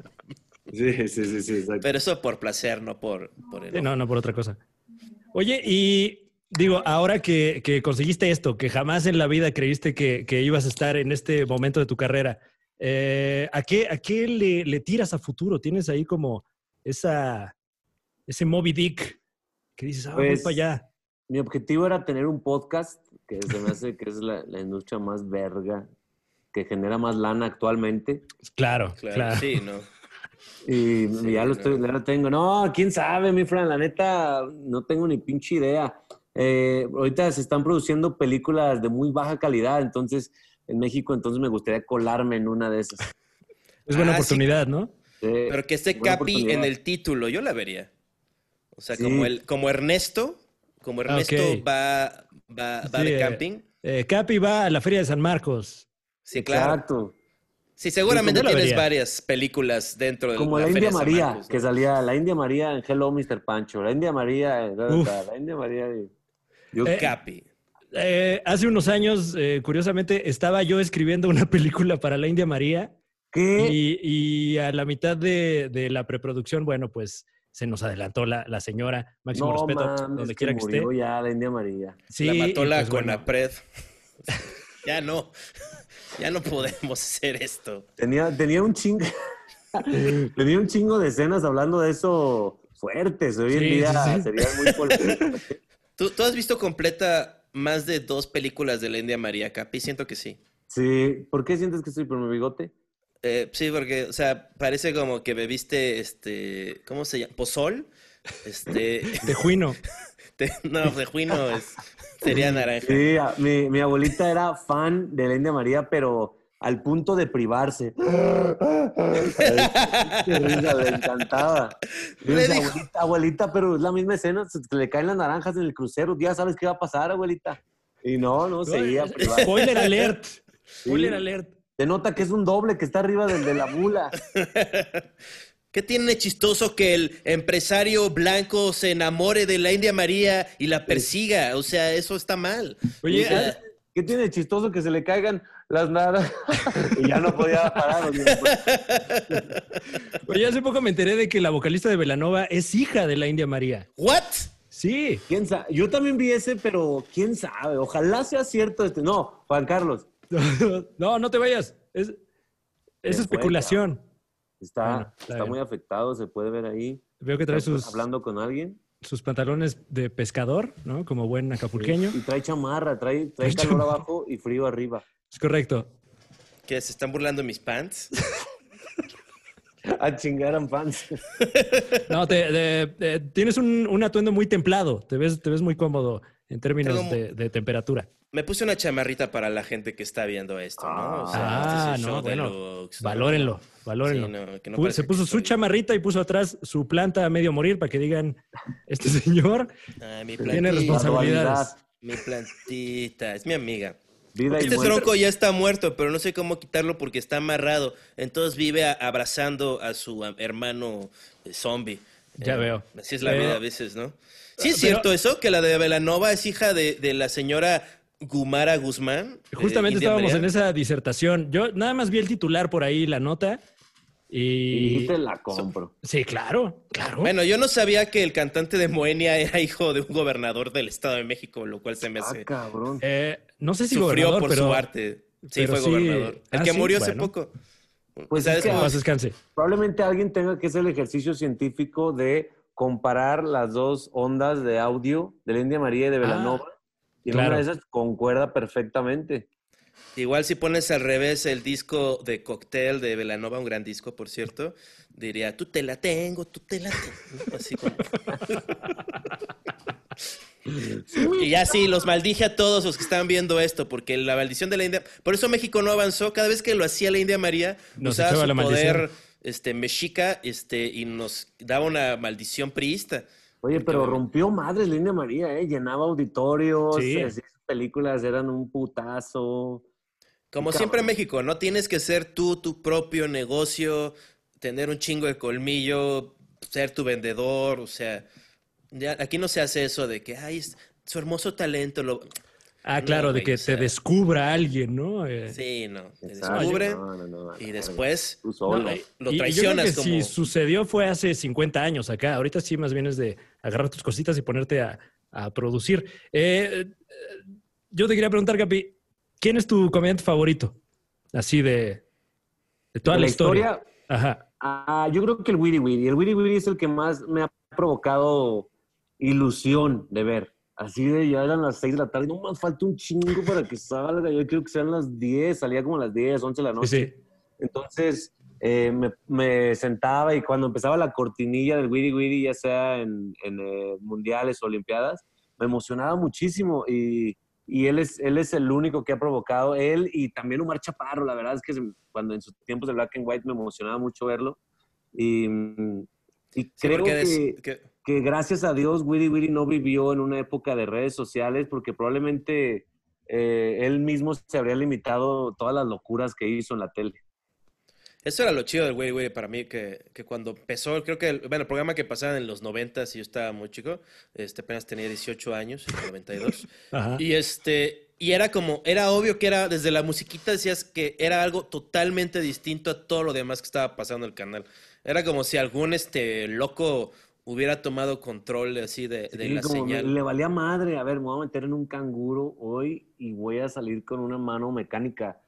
Sí, sí, sí, sí, exacto. Pero eso por placer, no por, por Sí, enojo. no, no por otra cosa. Oye, y digo, ahora que, que conseguiste esto, que jamás en la vida creíste que, que ibas a estar en este momento de tu carrera, eh, ¿a qué, a qué le, le tiras a futuro? ¿Tienes ahí como esa, ese Moby Dick que dices, ah, voy Pues, para allá? Mi objetivo era tener un podcast, que se me hace que es la, la industria más verga, que genera más lana actualmente. Claro, Claro, claro. sí, ¿no? Y Sí, ya lo no. estoy, ya lo tengo. No, quién sabe, mi Fran, la neta, no tengo ni pinche idea. Eh, ahorita se están produciendo películas de muy baja calidad, entonces, en México, entonces me gustaría colarme en una de esas. Es buena Ah, sí. oportunidad, ¿no? Sí, Pero que esté Capi en el título, yo la vería. O sea, Sí. como, el, como Ernesto, como Ernesto ok. va, va, va Sí, de eh, camping. Eh, Capi va a la Feria de San Marcos. Sí, claro. Exacto. Sí, seguramente tienes vería. varias películas dentro de Como la la India de María, Marcos, ¿no? que salía la India María en Hello Mr. Pancho, la India María, en- Uf. la India María. y- Yo, Eh, Capi. Eh, hace unos años, eh, curiosamente, estaba yo escribiendo una *laughs* película para la India María ¿Qué? y, y a la mitad de, de la preproducción, bueno, pues se nos adelantó la, la señora. Máximo no respeto, mames, donde que quiera que esté. murió ya la India María. Sí, la mató la pues, bueno, Conapred. *laughs* ya no. Ya no podemos hacer esto. Tenía, tenía un chingo. *laughs* tenía un chingo de escenas hablando de eso fuertes. Hoy en Sí, día sí, sí. sería muy ¿Tú, tú has visto completa más de dos películas de la India María, Capi? Siento que sí. Sí. ¿Por qué sientes que estoy por mi bigote? Eh, sí, porque, o sea, parece como que bebiste, este, ¿cómo se llama? ¿Pozol? Este, *laughs* Tejuino. *laughs* te- *laughs* no, de juino es, sería naranja. Sí, a- mi, mi abuelita era fan de la India María, pero al punto de privarse. *laughs* Le encantaba. Le dijo- abuelita, abuelita, pero es la misma escena, se le caen las naranjas en el crucero, ya sabes qué va a pasar, abuelita. Y no, no, seguía privada. Spoiler alert. Spoiler Sí. alert. Se nota que es un doble que está arriba del de la mula. *laughs* ¿Qué tiene chistoso que el empresario blanco se enamore de la India María y la persiga? O sea, eso está mal. Oye, O sea, ¿Qué tiene de chistoso que se le caigan las naranjas? *laughs* y ya no podía parar. oye, pues, *laughs* hace poco me enteré de que la vocalista de Velanova es hija de la India María. ¿What? Sí. ¿Quién sabe? Yo también vi ese, pero quién sabe. Ojalá sea cierto este. No, Juan Carlos. *laughs* No, no te vayas. Es, es fue, especulación. Está, Bueno, está muy afectado, se puede ver ahí. Veo que trae Está sus, Hablando con alguien. sus pantalones de pescador, ¿no? Como buen acapulqueño. Y trae chamarra, trae, trae Trae calor chamarra. abajo y frío arriba. Es correcto. ¿Que se están burlando de mis pants? *laughs* A chingar en fans. *laughs* No, te, de- de- tienes un, un atuendo muy templado. Te ves, te ves muy cómodo en términos Tengo mu- de, de temperatura. Me puse una chamarrita para la gente que está viendo esto, ¿no? O sea, Ah, este es el no, show de bueno. ¿no? Valórenlo, valórenlo. Sí, no, que no Pu- parezca Se que puso su estoy- chamarrita y puso atrás su planta a medio morir para que digan, este *laughs* señor Ay, mi tiene responsabilidades. mi plantita, es mi amiga. Vida Este tronco ya está muerto, pero no sé cómo quitarlo porque está amarrado. Entonces vive a- abrazando a su hermano eh, zombie. Ya Eh, veo. Así es la Pero- vida a veces, ¿no? Sí es Pero- cierto eso, que la de Velanova es hija de, de la señora Gumara Guzmán. eh, Justamente estábamos María. en esa disertación. Yo nada más vi el titular por ahí, la nota. Y Y. dijiste, la compro. Sí, claro, claro. Bueno, yo no sabía que el cantante de Moenia era hijo de un gobernador del Estado de México, lo cual se me Ah, hace. cabrón. Eh, no sé si Sufrió gobernador, por pero su arte. Sí, pero fue sí- gobernador. El Ah, que sí, murió hace poco. Pues ¿Sabes es que-? Paz descanse. Probablemente alguien tenga que hacer el ejercicio científico de comparar las dos ondas de audio de la India María y de Velanova. Y claro. una de esas concuerda perfectamente. Igual si pones al revés el disco de Cocktail de Velanova, un gran disco, por cierto, diría, tú te la tengo, tú te la tengo. Así como... y ya sí, los maldije a todos los que estaban viendo esto, porque la maldición de la India... Por eso México no avanzó. Cada vez que lo hacía la India María, Nos usaba su maldición. poder este, mexica este, y nos daba una maldición priista. Oye, pero rompió madres la India María, ¿eh? Llenaba auditorios, Sí. sus películas eran un putazo. Como siempre en México, no tienes que ser tú tu propio negocio, tener un chingo de colmillo, ser tu vendedor, o sea, ya, aquí no se hace eso de que, ay, su hermoso talento lo... Ah, No, claro, de que o sea- te descubra alguien, ¿no? Eh, Sí, no, te Exacto. descubre No, no, no, y después Tú no, solo. y- lo y- y traicionas yo creo que como- si sucedió fue hace 50 años acá. Ahorita sí, más bien es de agarrar tus cositas y ponerte a, a producir. Eh, eh, yo te quería preguntar, Capi, ¿quién es tu comediante favorito? Así de, de toda ¿De la, la historia. historia? Ajá. Ah, yo creo que el Wiri Wiri. El Wiri Wiri es el que más me ha provocado ilusión de ver. Así de ya eran las 6 de la tarde. No más falta un chingo para que salga. Yo creo que sean las 10. Salía como a las 10, 11 de la noche. Sí. Entonces eh, me, me sentaba y cuando empezaba la cortinilla del Wiri Wiri, ya sea en, en, eh, mundiales o olimpiadas, me emocionaba muchísimo y, y él, es, él es el único que ha provocado, él y también Omar Chaparro, la verdad es que cuando en sus tiempos de Black and White me emocionaba mucho verlo y, mm, y Sí, creo que, que- que gracias a Dios Wiri Wiri no vivió en una época de redes sociales porque probablemente eh, él mismo se habría limitado todas las locuras que hizo en la tele. Eso era lo chido del Wiri Wiri para mí, que, que cuando empezó, creo que el, bueno, el programa que pasaba en los 90 y yo estaba muy chico, este, apenas tenía 18 años, en el 92. *laughs* Ajá. Y este, y era como, era obvio que era, desde la musiquita decías que era algo totalmente distinto a todo lo demás que estaba pasando en el canal. Era como si algún este loco hubiera tomado control así de, de Sí, la como me- señal. le valía madre, a ver, me voy a meter en un canguro hoy y voy a salir con una mano mecánica.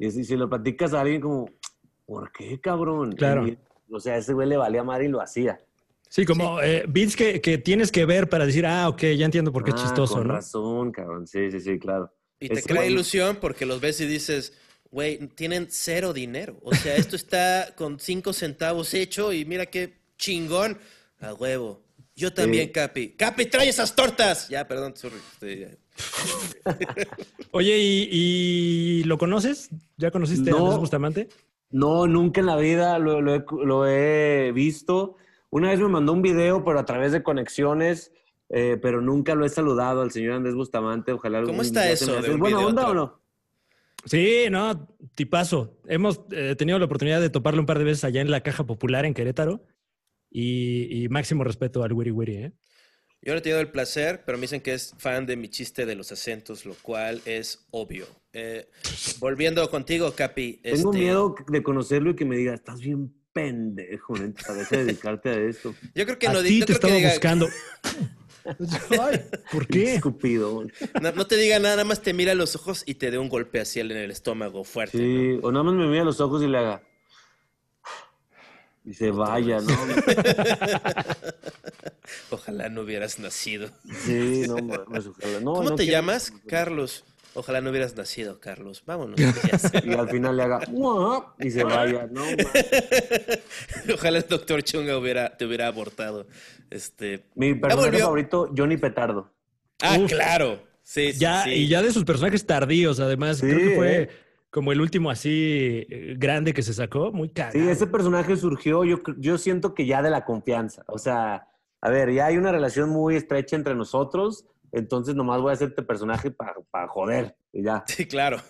Y si, si lo platicas a alguien como, ¿por qué, cabrón? Claro. Y, o sea, ese güey le valía madre y lo hacía. Sí, como eh, beats que, que tienes que ver para decir, ah, ok, ya entiendo por qué es Ah, chistoso, con ¿no? razón, cabrón. Sí, sí, sí, claro. Y te crea ilusión porque los ves y dices, güey, tienen cero dinero. O sea, esto está con cinco centavos hecho y mira qué chingón. A huevo. Yo también, Sí. Capi. Capi, trae esas tortas. Ya, perdón, sorry. Este, *laughs* Oye, ¿y, y lo conoces? ¿Ya conociste a No. Andrés Bustamante? No, nunca en la vida lo, lo he, lo he visto. Una vez me mandó un video, pero a través de conexiones, eh, pero nunca lo he saludado al señor Andrés Bustamante. Ojalá ¿Cómo algún está eso ¿Es buena onda o no? Sí, no, tipazo. Hemos eh, tenido la oportunidad de toparlo un par de veces allá en la Caja Popular en Querétaro. Y, y máximo respeto al Wiri Wiri, ¿eh? Yo no he tenido el placer, pero me dicen que es fan de mi chiste de los acentos, lo cual es obvio. Eh, volviendo contigo, Capi. Tengo este, miedo de conocerlo y que me diga, estás bien pendejo, de dedicarte a esto. Yo creo que a no, ti no te creo que estaba diga- buscando. *laughs* *laughs* Ay, ¿Por qué? Escupido. No, no te diga nada, nada más te mira a los ojos y te dé un golpe así en el estómago fuerte. ¿no? Sí, o nada más me mira a los ojos y le haga. Y se vaya, ¿no? *laughs* Ojalá no hubieras nacido. Sí, no ojalá. No, ¿Cómo no te quiero- llamas? Carlos. Ojalá no hubieras nacido, Carlos. Vámonos. ya sé. *laughs* Y al final le haga y se vaya, no. *laughs* Ojalá el doctor Chunga hubiera, te hubiera abortado. Este. Mi personaje favorito, Johnny Petardo. Ah, Uf. claro. Sí, sí, Ya, sí. Y ya de sus personajes tardíos, además. Sí, Creo que fue eh. como el último así eh, grande que se sacó. Muy cagado. Sí, ese personaje surgió, yo, yo siento que ya de la confianza. O sea, a ver, ya hay una relación muy estrecha entre nosotros, entonces nomás voy a hacerte personaje para joder. Y ya. Sí, claro.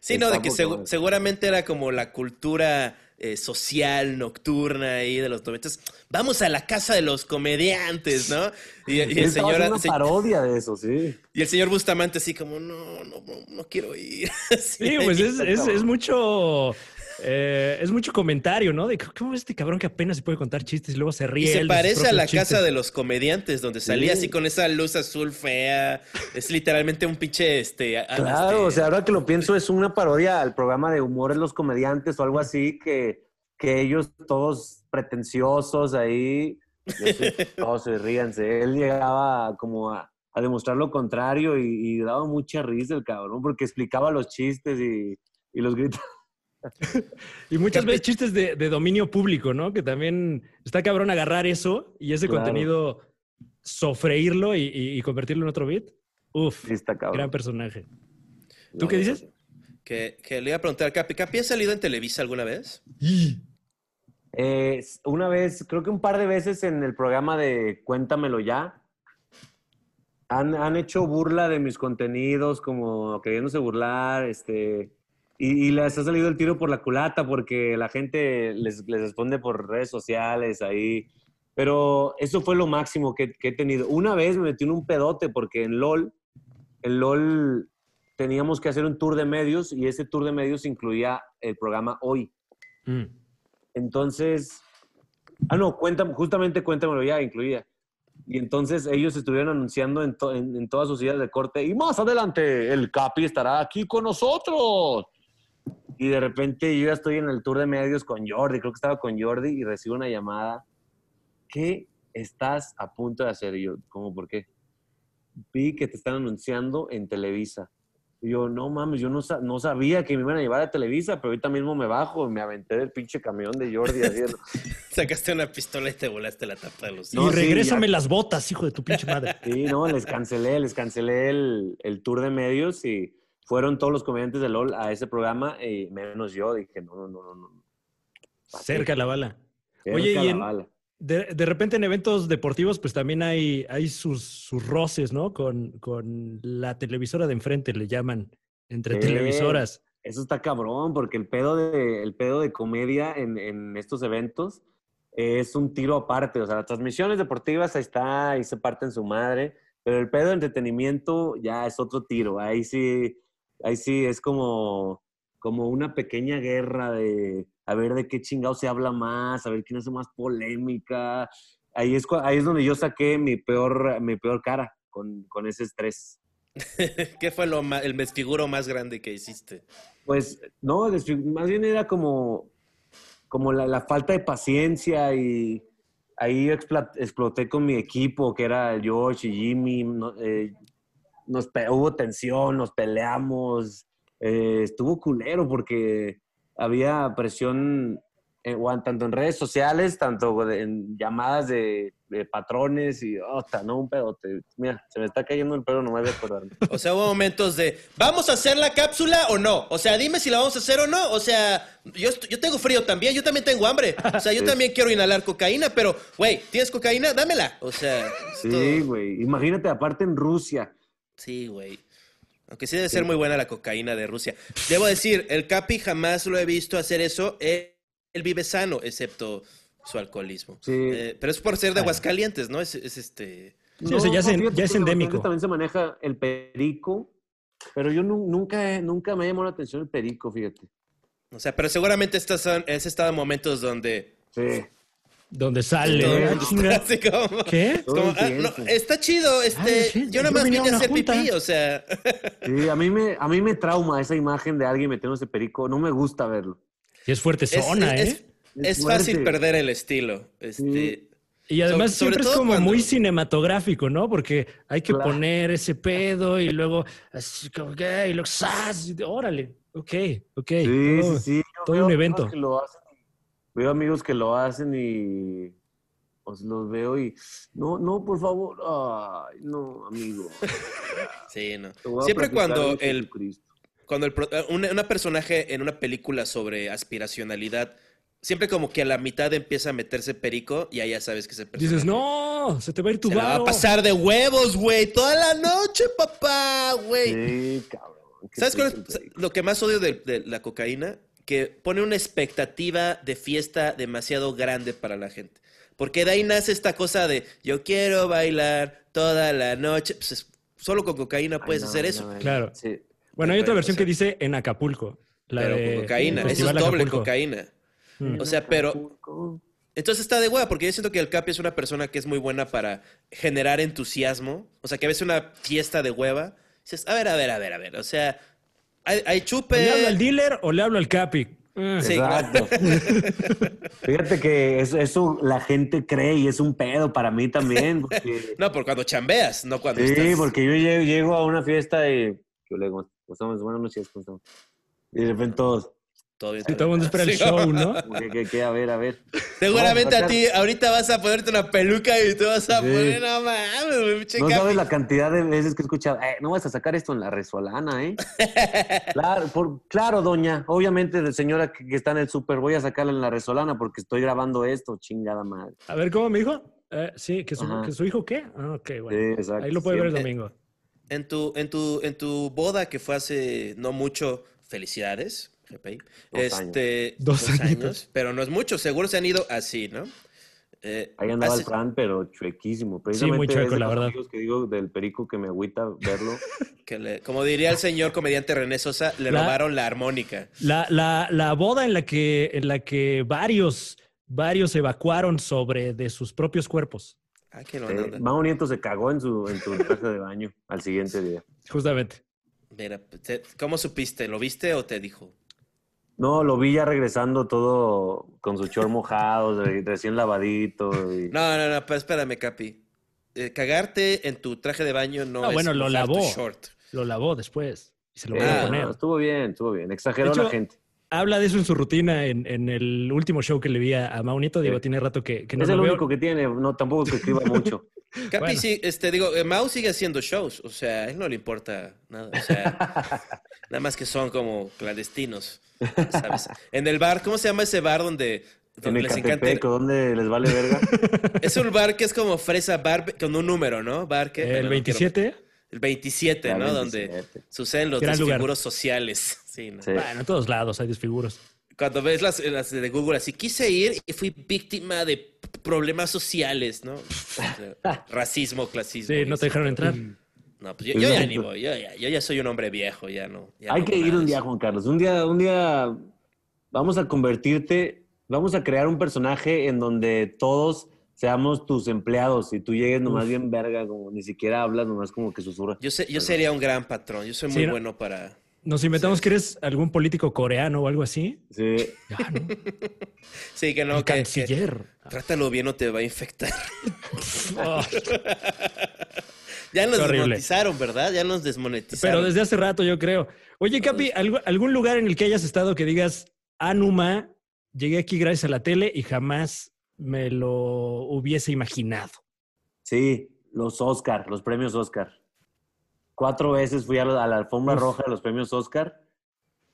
Sí, no, de que seguramente era como la cultura eh, social, nocturna ahí de los noventas. Vamos a la casa de los comediantes, ¿no? Y, y el señor... una parodia de eso, sí. y el señor Bustamante así como, no, no, no, no quiero ir. *laughs* Sí, pues es, es mucho. Eh, es mucho comentario, ¿no? De cómo es este cabrón que apenas se puede contar chistes y luego se Y ríe. se él de sus parece a la casa de los comediantes, donde salía Sí. así con esa luz azul fea. Es literalmente un pinche, este... Claro, este- o sea, ahora que lo pienso, es una parodia al programa de humor de los comediantes o algo así, que, que ellos todos pretenciosos ahí, *laughs* todos se ríanse. Él llegaba como a, a demostrar lo contrario y, y daba mucha risa el cabrón, porque explicaba los chistes y, y los gritos. Y muchas veces chistes de, de dominio público, ¿no? Que también está cabrón agarrar eso y ese Claro. contenido, sofreírlo y, y- y convertirlo en otro beat. Uf, Sí, está cabrón. gran personaje. ¿Tú No, qué dices? Que, que le iba a preguntar a Capi. ¿Capi ha salido en Televisa alguna vez? Eh, una vez, creo que un par de veces en el programa de Cuéntamelo ya, han, han hecho burla de mis contenidos, como queriéndose burlar, este, y, y les ha salido el tiro por la culata porque la gente les, les responde por redes sociales ahí. Pero eso fue lo máximo que, que he tenido. Una vez me metí en un pedote porque en LOL, en LOL teníamos que hacer un tour de medios y ese tour de medios incluía el programa Hoy. Mm. Entonces, ah, no, cuéntame, justamente cuéntamelo ya, incluía. Y entonces ellos estuvieron anunciando en, to- en- en todas sus ideas de corte, y más adelante el Capi estará aquí con nosotros. Y de repente yo ya estoy en el tour de medios con Jordi, creo que estaba con Jordi, y recibo una llamada. ¿Qué estás a punto de hacer? Y yo, ¿cómo por qué? Vi que te están anunciando en Televisa. Y yo, no mames, yo no, no sabía que me iban a llevar a Televisa, pero ahorita mismo me bajo y me aventé del pinche camión de Jordi. *laughs* Sacaste una pistola y te volaste la tapa de los... No, y sí, regrésame ya. las botas, hijo de tu pinche madre. sí, no, les cancelé, les cancelé el, el tour de medios y fueron todos los comediantes de LOL a ese programa y menos yo. Dije, no, no, no, no. Cerca la bala. Cerca Oye, y la en- bala. De, de repente en eventos deportivos, pues también hay, hay sus, sus roces, ¿no? Con, con la televisora de enfrente, le llaman, entre Sí. televisoras. Eso está cabrón, porque el pedo de, el pedo de comedia en, en estos eventos es un tiro aparte. O sea, las transmisiones deportivas ahí está, ahí se parten su madre, pero el pedo de entretenimiento ya es otro tiro. Ahí sí, ahí sí es como, como una pequeña guerra de a ver de qué chingado se habla más, a ver quién hace más polémica. Ahí es, ahí es donde yo saqué mi peor, mi peor cara con, con ese estrés. *laughs* ¿Qué fue lo ma- el desfiguro más grande que hiciste? Pues no, más bien era como, como la, la falta de paciencia y ahí exploté con mi equipo, que era George y Jimmy. no- eh, nos hubo tensión, nos peleamos. eh, estuvo culero porque había presión eh, tanto en redes sociales, tanto en llamadas de, de patrones y, oh, no, un pedote. Mira, se me está cayendo el pelo, no me voy a acordar. O sea, hubo momentos de, ¿vamos a hacer la cápsula o no? O sea, dime si la vamos a hacer o no. O sea, yo, tengo frío también, yo también tengo hambre. O sea, yo Sí. también quiero inhalar cocaína, pero, güey, ¿tienes cocaína? Dámela. O sea, Sí, güey. Imagínate, aparte en Rusia. Sí, güey. Aunque sí debe ser muy buena la cocaína de Rusia. Debo decir, el Capi jamás lo he visto hacer eso. Él, él vive sano, excepto su alcoholismo. Sí. Eh, pero es por ser de. Aguascalientes, ¿no? Es, es este... Sí, o sea, ya es ya endémico. También se maneja el perico, pero yo nu- nunca, nunca me llamó la atención el perico, fíjate. O sea, pero seguramente estos son, has estado en momentos donde... Sí. Donde sale. ah, así como... ¿Qué? Como, ah, no, está chido, este, Ay, sí, yo nada más vine a hacer junta. pipí, o sea, *laughs* Sí, a mí, me, a mí me trauma esa imagen de alguien metiéndose perico. No me gusta verlo. Sí, es fuerte zona, es- ¿eh? es Es fácil perder el estilo. Este, Sí. Y además sobre siempre es como cuando- muy cinematográfico, ¿no? Porque hay que Claro. poner ese pedo y luego así como que, y luego ¡zas! y órale, ok, ok. Sí, todo- sí, sí. Yo todo veo un evento. que lo hacen y- veo amigos que lo hacen y pues, los veo y no, no, por favor. Ay, no, amigo. *laughs* sí, no. Siempre cuando el, cuando el eh, una, una personaje en una película sobre aspiracionalidad, siempre como que a la mitad empieza a meterse perico y ahí ya sabes que personaje Dices, no, se te va a ir tu se la va a pasar de huevos, güey, toda la noche, papá, güey. Sí, cabrón. ¿Sabes cuál es lo que más odio de, de la cocaína? Que pone una expectativa de fiesta demasiado grande para la gente. Porque de ahí nace esta cosa de yo quiero bailar toda la noche. Pues es- solo con cocaína Ay, puedes no, hacer eso. no, Claro. sí. Bueno, hay otra versión o sea- que dice en Acapulco. La pero de con cocaína. Eso es doble Acapulco. cocaína. Mm. O sea, pero. Entonces está de hueva, porque yo siento que el Capi es una persona que es muy buena para generar entusiasmo. O sea, que a veces una fiesta de hueva, dices, a ver, a ver, a ver, a ver. O sea, hay, hay ¿O chupe. ¿Le hablo al dealer o le hablo al Capi? Ah, Sí, Exacto. *laughs* Fíjate que eso, eso la gente cree y es un pedo para mí también. Porque, *laughs* No, por cuando chambeas, no cuando sí, estás. porque yo llego, llego a una fiesta y yo le digo, "¿Cómo estamos? buenas noches, ¿cómo estamos?". Y de repente todos, Todo bien, Sí, todo el mundo espera el show, ¿no? que, que, que, a ver, a ver. Seguramente No, a ti, ahorita vas a ponerte una peluca y te vas a Sí. poner, no mames, No Capi". sabes la cantidad de veces que he escuchado, "Eh, no vas a sacar esto en la resolana, ¿eh? *laughs* claro, por, claro, doña. Obviamente, de señora que, que está en el súper, voy a sacarla en la resolana porque estoy grabando esto, chingada madre. A ver, ¿cómo me dijo? Eh, sí, ¿que su. ¿que su hijo qué? Ah, ok, bueno. Sí, exacto. Ahí lo puede ver el domingo. En tu, en tu, en tu boda que fue hace no mucho, felicidades, GPI. Dos este, Dos dos años, pero no es mucho, seguro se han ido así, ¿no? Eh, Ahí andaba hace- el Fran, pero chuequísimo. muy Precisamente chueco, es de la los verdad. amigos que digo del perico que me agüita verlo. *laughs* que le- como diría el señor comediante René Sosa, le La- robaron la armónica. La, la, la boda en la que, en la que varios, varios evacuaron sobre de sus propios cuerpos, Ah, qué no, Eh, no, no. Mau Nieto se cagó en su, en su traje de baño al siguiente día. justamente. Mira, ¿cómo supiste? ¿Lo viste o te dijo? No, lo vi ya regresando todo con su chor mojado, re- recién lavadito. y- No, no, no, espérame, Capi. Eh, cagarte en tu traje de baño no Ah, es bueno, lo lavó. short. Lo lavó después y se lo Eh, a poner. no, estuvo bien, estuvo bien. Exageró hecho, la gente. Habla de eso en su rutina en, en el último show que le vi a, a Mau Nieto. Digo, Sí. tiene rato que, que no es lo el veo. único que tiene, no, tampoco que escriba mucho. *laughs* Capi, Bueno. sí, este, digo, eh, Mau sigue haciendo shows, o sea, a él no le importa nada, o sea, *laughs* nada más que son como clandestinos, ¿sabes? En el bar, ¿cómo se llama ese bar donde, En donde les encanta? ¿dónde les vale verga? *laughs* Es un bar que es como fresa bar con un número, ¿no? Bar que... el no 27. quiero- el 27, Ya, ¿no? 27. Donde suceden los Gran lugar. desfiguros sociales. *laughs* Sí, ¿no? Sí. Bueno, en todos lados hay desfiguros. Cuando ves las, las de Google así, quise ir y fui víctima de problemas sociales, ¿no? O sea, *laughs* racismo, clasismo. Sí, no te dejaron entrar. No, pues yo, yo ya ni voy, yo ya, yo ya soy un hombre viejo, ya no. ya Hay no que ir un día. Juan Carlos. Un día, un día vamos a convertirte, vamos a crear un personaje en donde todos seamos tus empleados y tú llegues nomás Uf. bien verga, como ni siquiera hablas, nomás como que susurras. Yo, sé- yo sería un gran patrón, yo soy Sí, muy ¿no? bueno para... Nos inventamos que eres algún político coreano o algo así. Sí. Ya, ¿no? *laughs* Sí, que no, El que, que- canciller. trátalo bien o te va a infectar. Oh, *laughs* ya nos desmonetizaron, ¿verdad? Ya nos desmonetizaron. pero desde hace rato, yo creo. Oye, Capi, ¿algu- ¿algún lugar en el que hayas estado que digas, Anuma, llegué aquí gracias a la tele y jamás me lo hubiese imaginado? Sí, los Oscar, los premios Oscar. Cuatro veces fui a la, a la alfombra Uf. roja de los premios Oscar.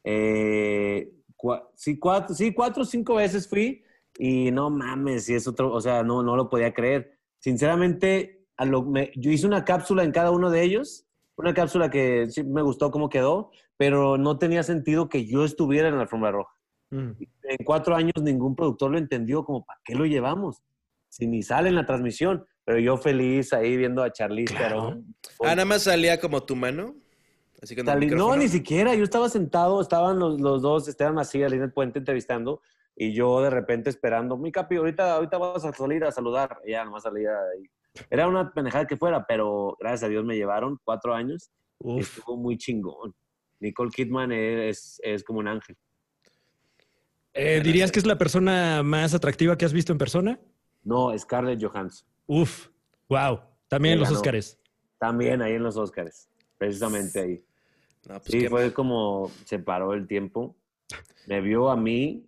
Eh, cua- sí, cuatro, sí, cuatro o cinco veces fui y no mames, y es otro, o sea, no, no lo podía creer. Sinceramente, a lo, me- yo hice una cápsula en cada uno de ellos, una cápsula que sí me gustó cómo quedó, pero no tenía sentido que yo estuviera en la alfombra roja. Mm. En cuatro años ningún productor lo entendió, como, ¿para qué lo llevamos? Si ni sale en la transmisión. Pero yo feliz ahí viendo a Charlize Claro. Theron. Ah, nada más salía como tu mano. Así que Salí- no, ni siquiera. Yo estaba sentado, estaban los, los dos, Esteban Macías, Linet Puente entrevistando, y yo de repente esperando, mi capi, ahorita, ahorita vas a salir a saludar. Y ya nomás salía ahí. Era una pendejada que fuera, pero gracias a Dios me llevaron cuatro años. y. Estuvo muy chingón. Nicole Kidman es, es como un ángel. Eh, ¿Dirías que es la persona más atractiva que has visto en persona? No, Scarlett Johansson. Uf, wow. También en los. Óscares. También ahí en los Oscars. Precisamente ahí. No, pues Sí, fue mal. como se paró el tiempo. Me vio a mí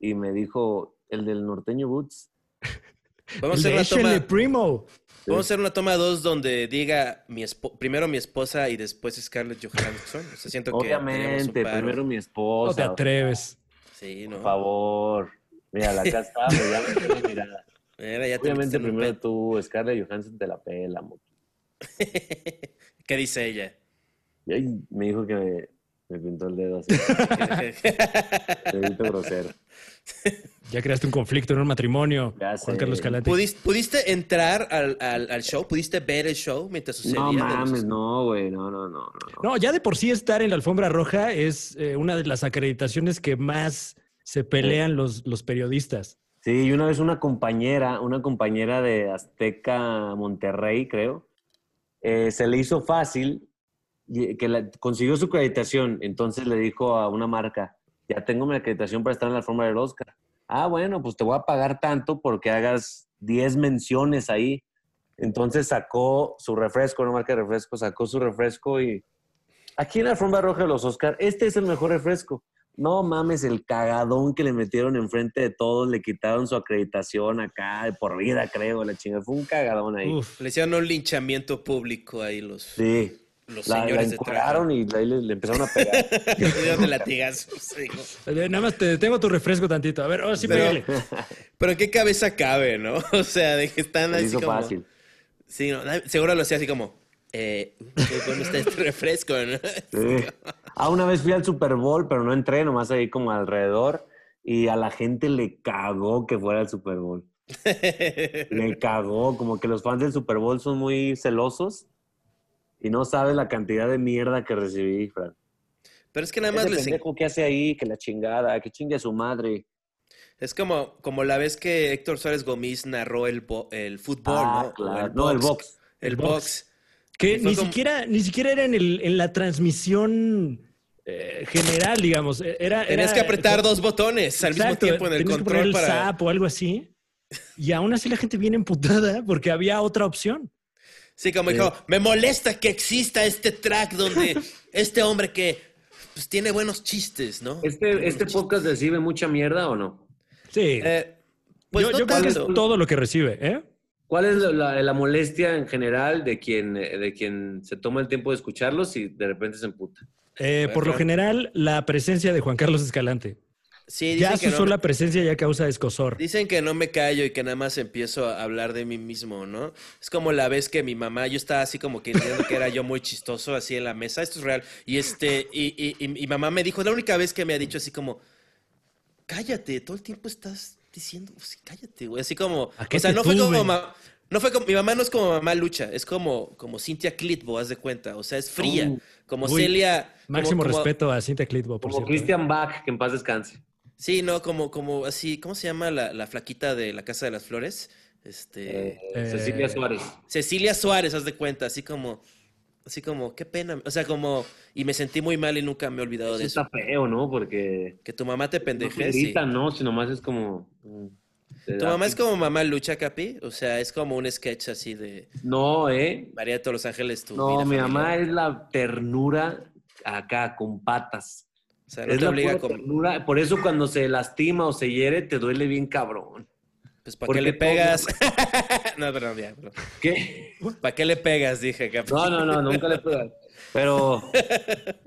y me dijo, el del norteño Boots. *laughs* Vamos a hacer una toma. Primo. Vamos a hacer una toma dos donde diga mi espo- primero mi esposa y después Scarlett Johansson. O sea, siento que un Obviamente, paro. primero mi No te esposa. atreves. Sí, no. por favor. Mira, la casa está, me llama mirada. Mira, ya te Obviamente, primero tú, Scarlett Johansson te la pela. *laughs* ¿Qué dice ella? Y ahí me dijo que Me pintó el dedo así. *laughs* Dedito grosero. *laughs* Ya creaste un conflicto en un matrimonio, Ya Juan. Carlos Calante. ¿Pudiste, pudiste entrar al, al- al show? ¿Pudiste ver el show mientras sucedía? No mames, los- no, güey. No, no, no, no. no. No, ya de por sí estar en la alfombra roja es eh, una de las acreditaciones que más se pelean los, los periodistas. Sí, y una vez una compañera, una compañera de Azteca Monterrey, creo, eh, se le hizo fácil que consiguió su acreditación. Entonces le dijo a una marca, ya tengo mi acreditación para estar en la alfombra del Oscar. Ah, bueno, pues te voy a pagar tanto porque hagas 10 menciones ahí. Entonces sacó su refresco, una marca de refresco, sacó su refresco y aquí en la alfombra roja de los Oscar, este es el mejor refresco. No mames, el cagadón que le metieron enfrente de todos, le quitaron su acreditación acá de por vida, creo, la chingada. Fue un cagadón ahí. Uf. Le hicieron un linchamiento público ahí los, Sí. los La, la señores de encuadraron y ahí le, le empezaron a pegar. *laughs* Le dieron de latigazos. *laughs* Nada más te detengo tu refresco tantito. A ver, ahora sí, *laughs* Pero- pégale. Pero ¿en qué cabeza cabe, no? O sea, de que están así hizo como... fácil. Sí, no, seguro lo hacía así como... Eh, qué bueno está este refresco, ¿no? Sí. Ah, una vez fui al Super Bowl, pero no entré, nomás ahí como alrededor. Y a la gente le cagó que fuera al Super Bowl. *laughs* Le cagó, como que los fans del Super Bowl son muy celosos. Y no sabes la cantidad de mierda que recibí, Fran. Pero es que nada más Ese les... pendejo que hace ahí, que la chingada, que chingue a su madre. Es como, como la vez que Héctor Suárez Gómez narró el, bo- el fútbol, Ah, ¿no? Claro. No, el box. El El box. box. Que ni como- siquiera, ni siquiera era en, el, en la transmisión eh, general, digamos. Eh, Era, Tenías era- que apretar dos botones al mismo tiempo en el tenías que poner control el para... zap o algo así. Y aún así la gente viene emputada porque había otra opción. Sí, como dijo, me molesta que exista este track donde *laughs* este hombre que pues, tiene buenos chistes, ¿no? ¿Este, este podcast recibe mucha mierda o no? Sí. Eh, pues yo no yo creo que es todo lo que recibe, ¿eh? ¿Cuál es la, la- la molestia en general de quien, de quien se toma el tiempo de escucharlos y de repente se emputa? Eh, por lo general, la presencia de Juan Carlos Escalante. Sí, dicen Ya que su no sola me- presencia ya causa escosor. Dicen que no me callo y que nada más empiezo a hablar de mí mismo, ¿no? Es como la vez que mi mamá, yo estaba así como que diciendo que era yo muy chistoso así en la mesa, esto es real. Y este, y, y, y mi mamá me dijo, la única vez que me ha dicho así como, cállate, todo el tiempo estás diciendo, sí, cállate, güey. Así como, ¿A qué o sea, no fue como ma- no fue como, mi mamá no es como mamá lucha, es como, como Cintia Clitbo, haz de cuenta. O sea, es fría, Uh, como uy, Celia. Máximo como- respeto a Cintia Clitbo, por Como cierto. Christian Bach, que en paz descanse. Sí, no, como, como así, ¿cómo se llama la, la flaquita de la Casa de las Flores? Este. Eh, Eh, Cecilia Suárez. Cecilia Suárez, haz de cuenta, así como, así como, qué pena, o sea, como, y me sentí muy mal y nunca me he olvidado Eso de eso. está feo, ¿no? Porque Que tu mamá te no pendeje, sí. gritan, ¿no? Sino más es como... mm, ¿Tu da mamá es como mamá lucha, Capi? O sea, es como un sketch así de No, ¿eh? María de todos los ángeles, tu No, mi familiar. mamá es la ternura acá, con patas. O sea, no es te la obliga como, ternura. Por eso cuando se lastima o se hiere, te duele bien cabrón. Pues, ¿para qué le pegas? *laughs* no, perdón, ya, perdón. ¿Qué? ¿Para qué le pegas? Dije, Capi. No, no, no, nunca le pegas. Pero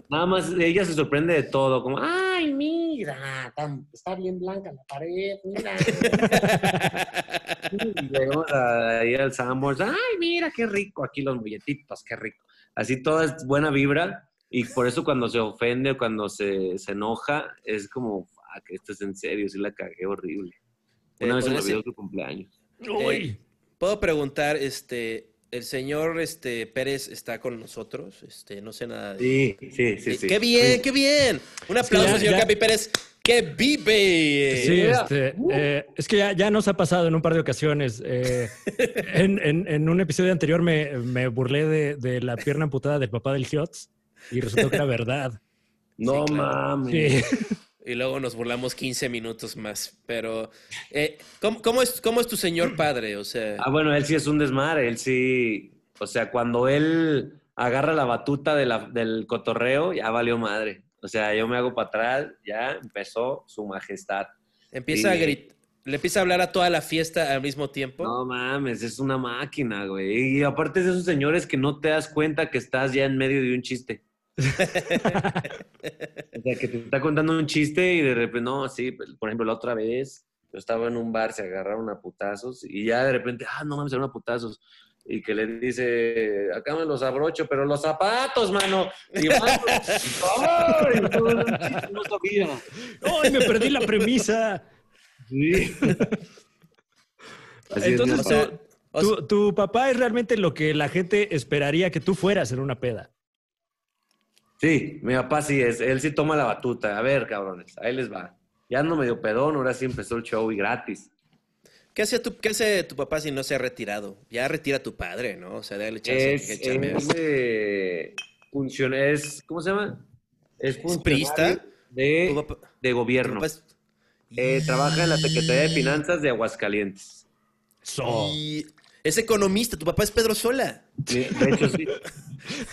nada más ella se sorprende de todo, como, ay, mira, tan- está bien blanca la pared, mira. *laughs* Y llegamos a- ahí al Sanborns, ay, mira, qué rico, aquí los molletitos, qué rico. Así toda es buena vibra y por eso cuando se ofende o cuando se, se enoja, es como, fuck, esto es en serio, sí la cagué horrible. Una Eh, vez se me olvidó su cumpleaños. Uy. Puedo preguntar, este, el señor este, Pérez está con nosotros, este, no sé nada de Sí, sí, sí, Sí, sí. ¡Qué bien, qué bien! Un aplauso, ya- señor ya- Capi Pérez, que vive. Sí, este, eh, es que ya, ya nos ha pasado en un par de ocasiones. Eh, en, en- en un episodio anterior me, me burlé de, de la pierna amputada del papá del Hiots y resultó que era verdad. No Sí, claro. mames. Sí. Y luego nos burlamos 15 minutos más. Pero, eh, ¿cómo, cómo es, ¿cómo es tu señor padre? O sea, Ah, bueno, él sí es un desmadre, él sí, o sea, cuando él agarra la batuta de la- del cotorreo, ya valió madre. O sea, yo me hago para atrás, ya empezó su majestad. empieza a gritar, le empieza a hablar a toda la fiesta al mismo tiempo. No mames, es una máquina, güey. Y aparte es de esos señores que no te das cuenta que estás ya en medio de un chiste. O sea, que te está contando un chiste y de repente, no, sí, pues, por ejemplo, la otra vez yo estaba en un bar, se agarraron a putazos y ya de repente, ah, no mames, se agarraron a putazos. y que le dice, acá me los abrocho, pero los zapatos, mano. Y yo, ¡ay! No sabía. ¡Ay, me perdí la premisa! Sí. Así Entonces, tu- tu papá es realmente lo que la gente esperaría que tú fueras en una peda. Sí, mi papá sí es, él sí toma la batuta. A ver, cabrones, ahí les va. Ya no medio pedón, ahora sí empezó el show y gratis. ¿Qué hace, tu, ¿Qué hace tu papá si no se ha retirado? Ya retira a tu padre, ¿no? O sea, dale chance Es, es, eh, funcion- es- ¿cómo se llama? Es funcionario de, de gobierno. es- Eh, trabaja en la Secretaría de Finanzas de Aguascalientes. So. Y es economista, tu papá es Pedro Sola. De hecho, sí.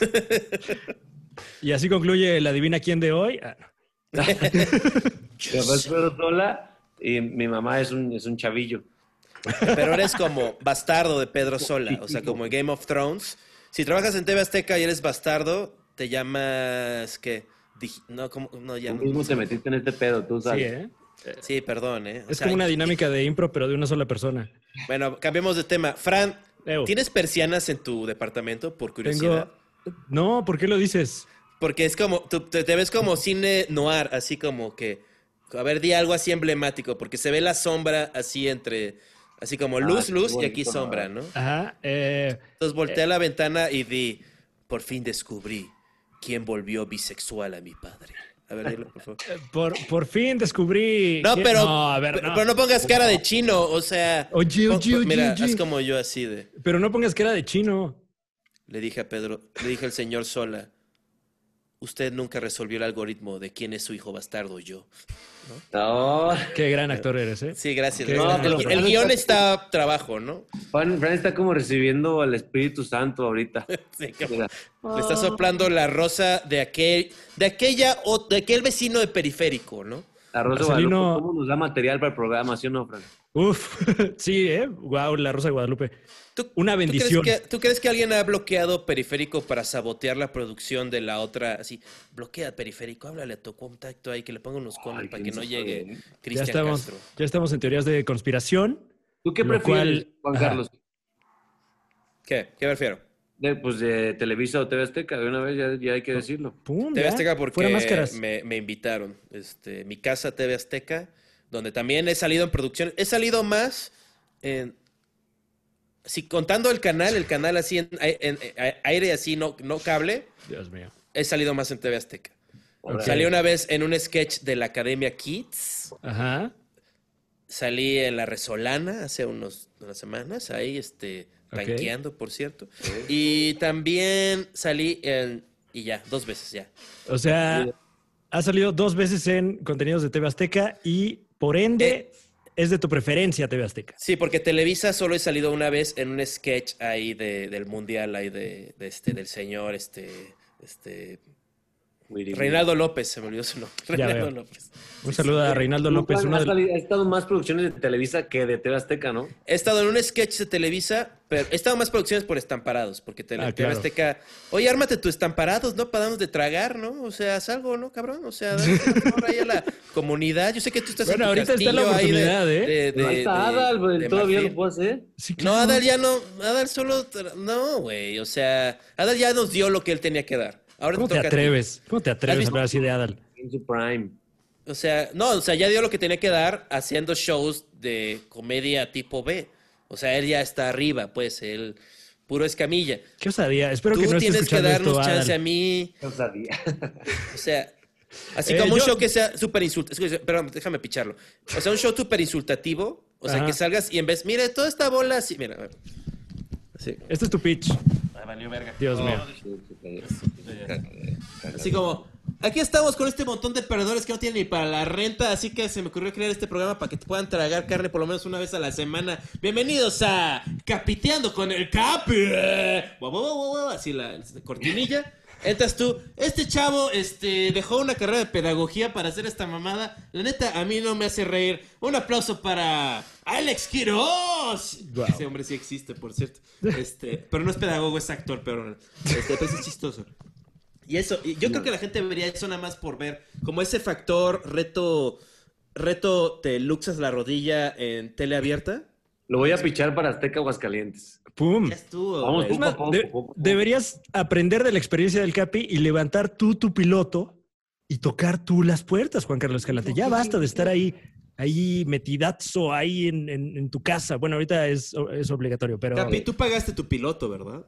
*laughs* Y así concluye la Divina Quién de hoy. Ah, Mi papá es Pedro Sola y mi mamá es un, es un chavillo. Pero eres como bastardo de Pedro Sola, o sea, como en Game of Thrones. Si trabajas en TV Azteca y eres bastardo, te llamas que no, como no ya Tú no- mismo te metiste en este pedo, tú sí, sabes. ¿eh? Sí, perdón, eh. O Es sea, como una dinámica de impro, pero de una sola persona. Bueno, cambiemos de tema. Fran. ¿tienes persianas en tu departamento por curiosidad? Tengo... No, ¿por qué lo dices? Porque es como, tú te, te ves como cine noir, así como que, a ver, di algo así emblemático, porque se ve la sombra así entre, así como luz, qué luz y aquí sombra, ¿no? ¿no? Ajá. eh, Entonces volteé a la ventana y di, por fin descubrí quién volvió bisexual a mi padre. A ver, dilo, por favor. por, por fin descubrí... No, pero No, a ver, pero, no. pero no pongas cara de chino, o sea... Oye, oye, oye, Mira, oye. haz como yo así de... Pero no pongas cara de chino. Le dije a Pedro, le dije al señor Sola, usted nunca resolvió el algoritmo de quién es su hijo bastardo yo. No, Qué gran actor eres, ¿eh? Sí, gracias. El- guion está trabajo, ¿no? Fran, Fran está como recibiendo al Espíritu Santo ahorita. *laughs* Sí, como-. Le está soplando la rosa de aquel, de aquella, o de aquel vecino de periférico, ¿no? La Rosa de Marcelino- Guadalupe, ¿cómo nos da material para el programa, sí o no, Fran? Uf, *laughs* sí, ¿eh? Wow, la Rosa de Guadalupe. ¿Tú- Una tú crees bendición. que- ¿Tú crees que alguien ha bloqueado periférico para sabotear la producción de la otra? Así, bloquea periférico, háblale a tu contacto ahí, que le ponga unos conos para que no llegue ¿eh? Ya Cristian estamos, Castro. ya estamos en teorías de conspiración. ¿Tú qué prefieres, cual- Juan ajá. Carlos? ¿Qué? ¿Qué me refiero? De, pues de Televisa o TV Azteca, de una vez ya, ya hay que decirlo. Pum, TV ya. Azteca porque Fuera máscaras. me, me invitaron. Este, mi casa TV Azteca, donde también he salido en producción. He salido más en... Si contando el canal, el canal así en, en- en aire así, no, no cable, Dios mío. he salido más en TV Azteca. Salí una vez en un sketch de la Academia Kids. Ajá. Salí en La Resolana hace unos, unas semanas, ahí, este, Ok. tanqueando, por cierto. Y también salí en... Y ya, dos veces ya. O sea, ha salido dos veces en contenidos de TV Azteca y por ende Eh. es de tu preferencia TV Azteca. Sí, porque Televisa solo he salido una vez en un sketch ahí de, del mundial, ahí de, de este, del señor, este, este, Reinaldo López, se me olvidó su nombre. *laughs* Reinaldo. López. Un saludo a Reinaldo López, ha, de salido- ha estado más producciones de Televisa que de TV Azteca, ¿no? He estado en un sketch de Televisa, pero he estado en más producciones por estamparados, porque Tele- Ah, TV. Azteca, oye, ármate tu estamparados, ¿no? Para darnos de tragar, ¿no? O sea, haz algo, ¿no, cabrón? O sea, dale ahí a la comunidad. Yo sé que tú estás Bueno, en ahorita está la castillo ahí de- oportunidad, ¿eh? de- está Adal, pues, de todavía lo puedo hacer. Sí, No. Adal ya no, Adal solo, no, güey, o sea, Adal ya nos dio lo que él tenía que dar. Ahora ¿Cómo te toca atreves? ¿Cómo te atreves a hablar así de Adal? En su prime. O sea, no, o sea, ya dio lo que tenía que dar haciendo shows de comedia tipo B. O sea, él ya está arriba, pues, él puro escamilla. Qué osadía. Espero Tú que no esté tienes que darnos esto, chance a mí. No sabía. O sea, así Eh, como un show que sea súper insultativo. Perdón, déjame picharlo. O sea, un show súper insultativo. O sea, Ajá. que salgas y en vez, mire, toda esta bola así. Mira, a ver. Así. Este es tu pitch. valió verga. Dios mío. Así como, aquí estamos con este montón de perdedores que no tienen ni para la renta, así que se me ocurrió crear este programa para que te puedan tragar carne por lo menos una vez a la semana. Bienvenidos a Capiteando con el Capi. Así la, la cortinilla. Entras tú, este chavo este, dejó una carrera de pedagogía para hacer esta mamada. La neta, a mí no me hace reír. Un aplauso para Alex Quiroz. Ese hombre sí existe, por cierto. Este, pero no es pedagogo, es actor, pero este, pues es chistoso. Y eso, y yo creo que la gente vería eso nada más por ver como ese factor reto, reto te luxas la rodilla en tele abierta. Lo voy a pichar para Azteca Aguascalientes. ¡Pum! Ya estuvo. Vamos, poco de- poco, poco a poco. deberías aprender de la experiencia del Capi y levantar tú tu piloto y tocar tú las puertas, Juan Carlos Escalante. Ya basta de estar ahí, ahí metidazo ahí en, en- en tu casa. Bueno, ahorita es, es obligatorio, pero Capi, tú pagaste tu piloto, ¿verdad?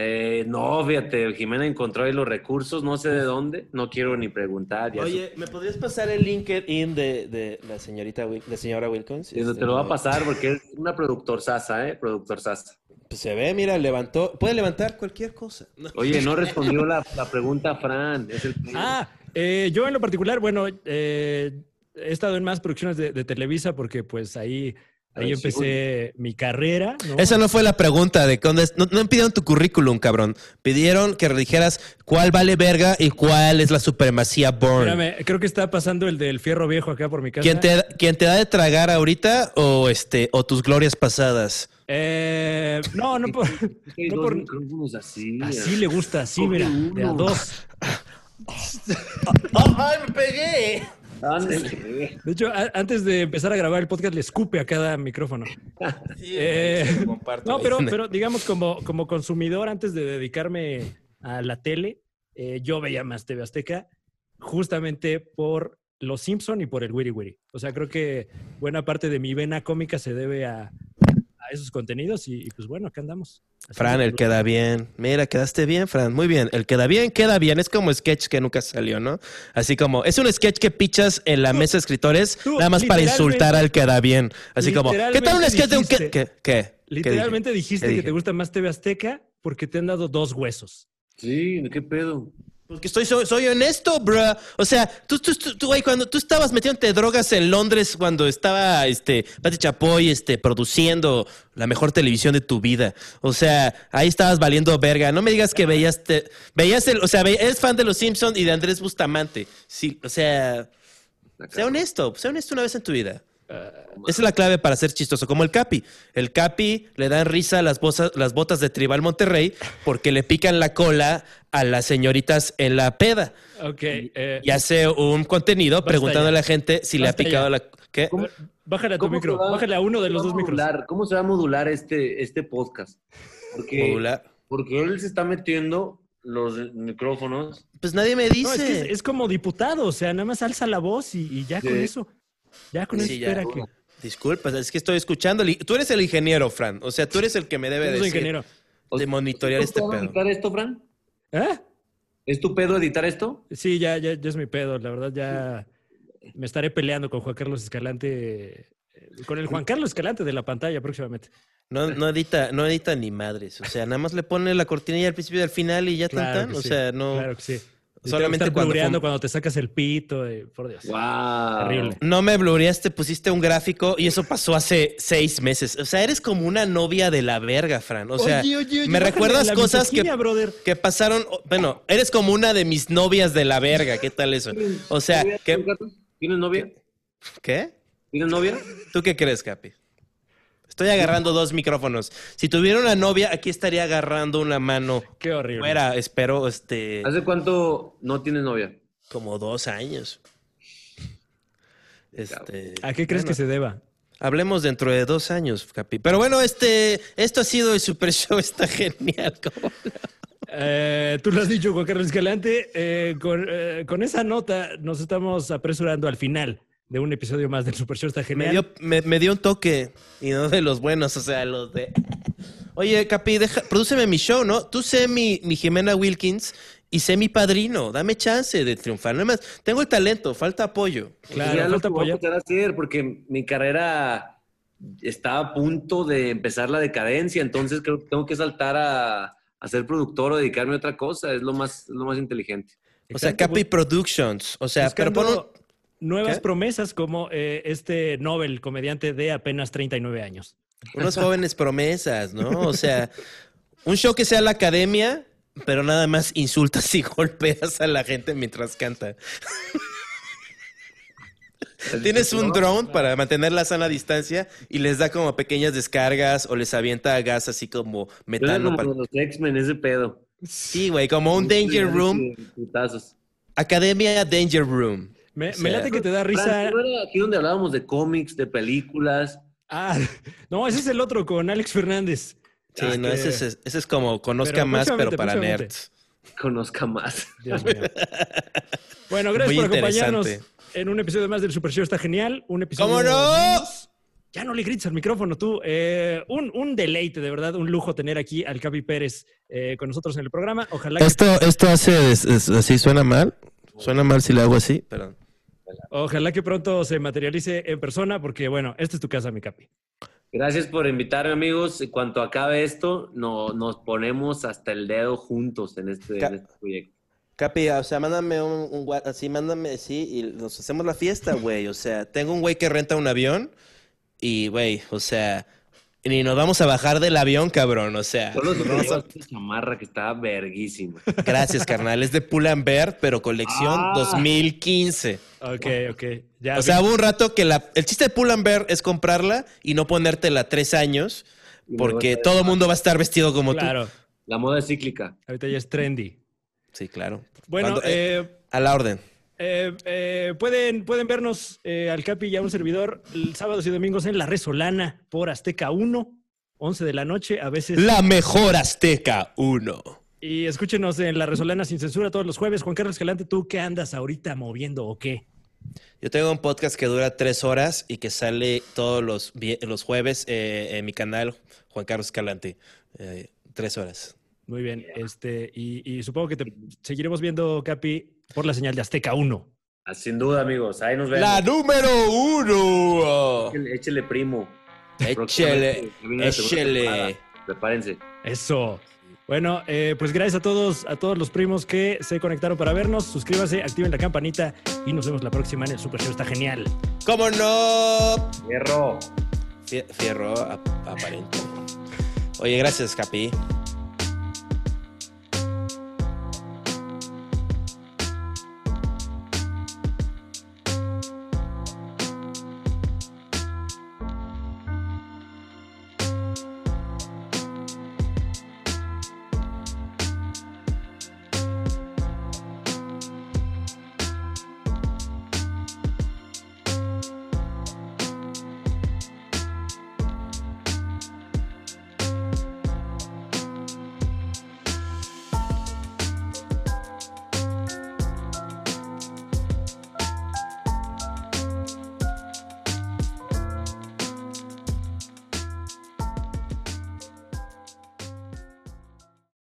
Eh, no, fíjate, Jimena encontró ahí los recursos, no sé de dónde, no quiero ni preguntar. Ya Oye, ¿me podrías pasar el LinkedIn de, de la señorita la señora Wilkins? Te lo va a no- pasar porque es una productor sasa, ¿eh? Productor sasa. Pues se ve, mira, levantó. Puede levantar cualquier cosa. Oye, no *laughs* respondió la, la pregunta Fran. Es el Ah, eh, yo en lo particular, bueno, eh, he estado en más producciones de, de Televisa porque pues ahí, ahí empecé mi carrera. ¿no? Esa no fue la pregunta de dónde es- no, no pidieron tu currículum, cabrón. Pidieron que dijeras cuál vale verga y cuál es la supremacía Born. Espérame, creo que está pasando el del fierro viejo acá por mi casa. ¿Quién te, quién te da de tragar ahorita o este o tus glorias pasadas? Eh, no, no por, no por- así. Así le gusta, así, mira, de a dos. *laughs* ¡Ay, me pegué! *laughs* De hecho, a- antes de empezar a grabar el podcast, le escupe a cada micrófono. Eh, no, pero, pero digamos, como, como consumidor, antes de dedicarme a la tele, eh, yo veía más TV Azteca justamente por Los Simpson y por el Wiri Wiri. O sea, creo que buena parte de mi vena cómica se debe a esos contenidos y, y, pues bueno, acá andamos. Así Fran, que- el queda bien. Mira, quedaste bien, Fran. Muy bien. El queda bien, queda bien. Es como sketch que nunca salió, ¿no? Así como, es un sketch que pichas en la mesa de escritores tú, nada más para insultar al queda bien. Así como, ¿qué tal un sketch de un qué? dijiste- ¿Qué? ¿Qué? ¿Qué Literalmente dijiste ¿Qué que te gusta más TV Azteca porque te han dado dos huesos. Sí, ¿qué pedo? Porque estoy, soy, soy honesto, bro. O sea, tú, tú, tú, tú, güey, cuando tú estabas metiéndote drogas en Londres cuando estaba este, Pati Chapoy este, produciendo la mejor televisión de tu vida. O sea, ahí estabas valiendo verga. No me digas que veías, te- veías el, o sea, ve- eres fan de Los Simpsons y de Andrés Bustamante. Sí, o sea, sea honesto, sea honesto una vez en tu vida. Esa es la clave para ser chistoso, como el Capi. El Capi le dan risa a las, bozas- las botas de Tribal Monterrey porque le pican la cola a las señoritas en la peda. Ok. eh, Y hace un contenido preguntando ya. a la gente si le ha picado ya. la... ¿Qué? ¿Cómo- Bájale a tu ¿Cómo micro, va- bájale a uno de los dos a micros. modular? ¿Cómo se va a modular este, este podcast? Porque, Modular. porque él se está metiendo los micrófonos. Pues nadie me No, dice. es que es, es como diputado, o sea, nada más alza la voz y, y ya Sí. con eso. Ya con Sí, ya. espera que. Disculpa, es que estoy escuchando. Tú eres el ingeniero, Fran. O sea, tú eres el que me debe decir ingeniero. de monitorear ¿Es tu este pedo editar esto, Fran? ¿Eh? ¿Es tu pedo editar esto? Sí, ya, ya, ya es mi pedo. La verdad, ya me estaré peleando con Juan Carlos Escalante. eh, Con el Juan Carlos Escalante de la pantalla próximamente. No, no edita, no edita ni madres. O sea, nada más le pone la cortinilla al principio y al final y ya Claro tan. O sí, sea, no. Claro que sí. Y Solamente estar cuando fue- cuando te sacas el pito. eh, por Dios. ¡Wow! Terrible. No me blureaste, pusiste un gráfico y eso pasó hace seis meses. O sea, eres como una novia de la verga, Fran. O sea, Oye, oye, oye, me recuerdas cosas que, misoginia, brother. que pasaron. Bueno, eres como una de mis novias de la verga. ¿Qué tal eso? O sea. ¿Tienes novia? ¿Qué? ¿Tienes novia? ¿Tú qué crees, Capi? Estoy agarrando dos micrófonos. Si tuviera una novia, aquí estaría agarrando una mano. Qué horrible. Fuera, espero, este, ¿Hace cuánto no tienes novia? como dos años. Este, ¿A qué crees bueno, que se deba? Hablemos dentro de dos años, Capi. Pero bueno, este, esto ha sido el Super Show, está genial. *laughs* ¿cómo? Eh, tú lo has dicho, Juan Carlos Escalante. Eh, con, eh, con esa nota nos estamos apresurando al final de un episodio más del Super Show. Está Me genial. dio, me, me dio un toque, y no de los buenos, o sea, los de... Oye, Capi, deja, prodúceme mi show, ¿no? Tú sé mi, mi Jimena Wilkins y sé mi padrino. Dame chance de triunfar. Nada más, tengo el talento, falta apoyo. Claro, Pues ya lo falta que voy a empezar a hacer porque mi carrera está a punto de empezar la decadencia, entonces creo que tengo que saltar a, a ser productor o dedicarme a otra cosa, es lo más, es lo más inteligente. O sea, Capi Productions. O sea, pero pon un- nuevas ¿Qué? promesas como eh, este Nobel comediante de apenas 39 años. unos jóvenes promesas, ¿no? O sea, un show que sea la academia, pero nada más insultas y *laughs* golpeas a la gente mientras canta. Tienes un drone para mantener la sana distancia y les da como pequeñas descargas o les avienta gas así como Yo metano. como para- los X-Men, ese pedo. Sí, güey, como un Danger Room. Academia Danger Room. Me, O me sea, late que te da risa. Fran, ¿no era aquí donde hablábamos de cómics, de películas, Ah, *laughs* no, ese es el otro con Alex Fernández. Sí, Ah, no, que- ese, es- ese es como conozca Pero más, pero para nerds. Conozca más. Dios *laughs* mío. Bueno, gracias Muy por acompañarnos en un episodio más del Super Show. Está genial. Un episodio. ¿Cómo no? Ya no le grites al micrófono tú. Eh, un, un deleite, de verdad, un lujo tener aquí al Capi Pérez eh, con nosotros en el programa. Ojalá que, Esto, esto hace es- es- así, suena mal. Suena mal si lo hago así. Perdón. Ojalá que pronto se materialice en persona, porque bueno, esta es tu casa, mi Capi. Gracias por invitarme, amigos. En cuanto acabe esto, no, nos ponemos hasta el dedo juntos en este, en este proyecto. Capi, o sea, mándame un, un así, mándame así y nos hacemos la fiesta, güey. O sea, tengo un güey que renta un avión y, güey, o sea, ni nos vamos a bajar del avión, cabrón. O sea, Solo se nos vamos a- esta chamarra que está verguísima. gracias, carnal. Es de Pull&Bear, pero colección Ah. 2015. Ok, ok. Ya O sea, hubo un rato que la, el chiste de Pull&Bear es comprarla y no ponértela tres años porque todo el mundo va a estar vestido como claro, La moda es cíclica. ahorita ya es trendy. tú. Sí, claro. Bueno, Cuando- eh, eh, a la orden. Eh, eh, pueden, pueden vernos eh, al Capi y a un servidor el sábados y domingos en La Resolana por Azteca 1, 11 de la noche, a veces. La mejor Azteca 1. Y escúchenos en La Resolana sin censura todos los jueves. Juan Carlos Escalante, ¿tú qué andas ahorita moviendo o qué? Yo tengo un podcast que dura tres horas y que sale todos los, los jueves eh, en mi canal, Juan Carlos Escalante. Eh, tres horas. Muy bien. Este, y, y supongo que te seguiremos viendo, Capi, por la señal de Azteca 1. Ah, Sin duda, amigos. Ahí nos vemos. La número uno. Échele, échele primo. Échele, échele. Prepárense. Eso. Bueno, eh, pues gracias a todos, a todos los primos que se conectaron para vernos. Suscríbanse, activen la campanita y nos vemos la próxima en el Super Show. Está genial. ¿Cómo no? Fierro ap- aparente. Oye, gracias, Capi.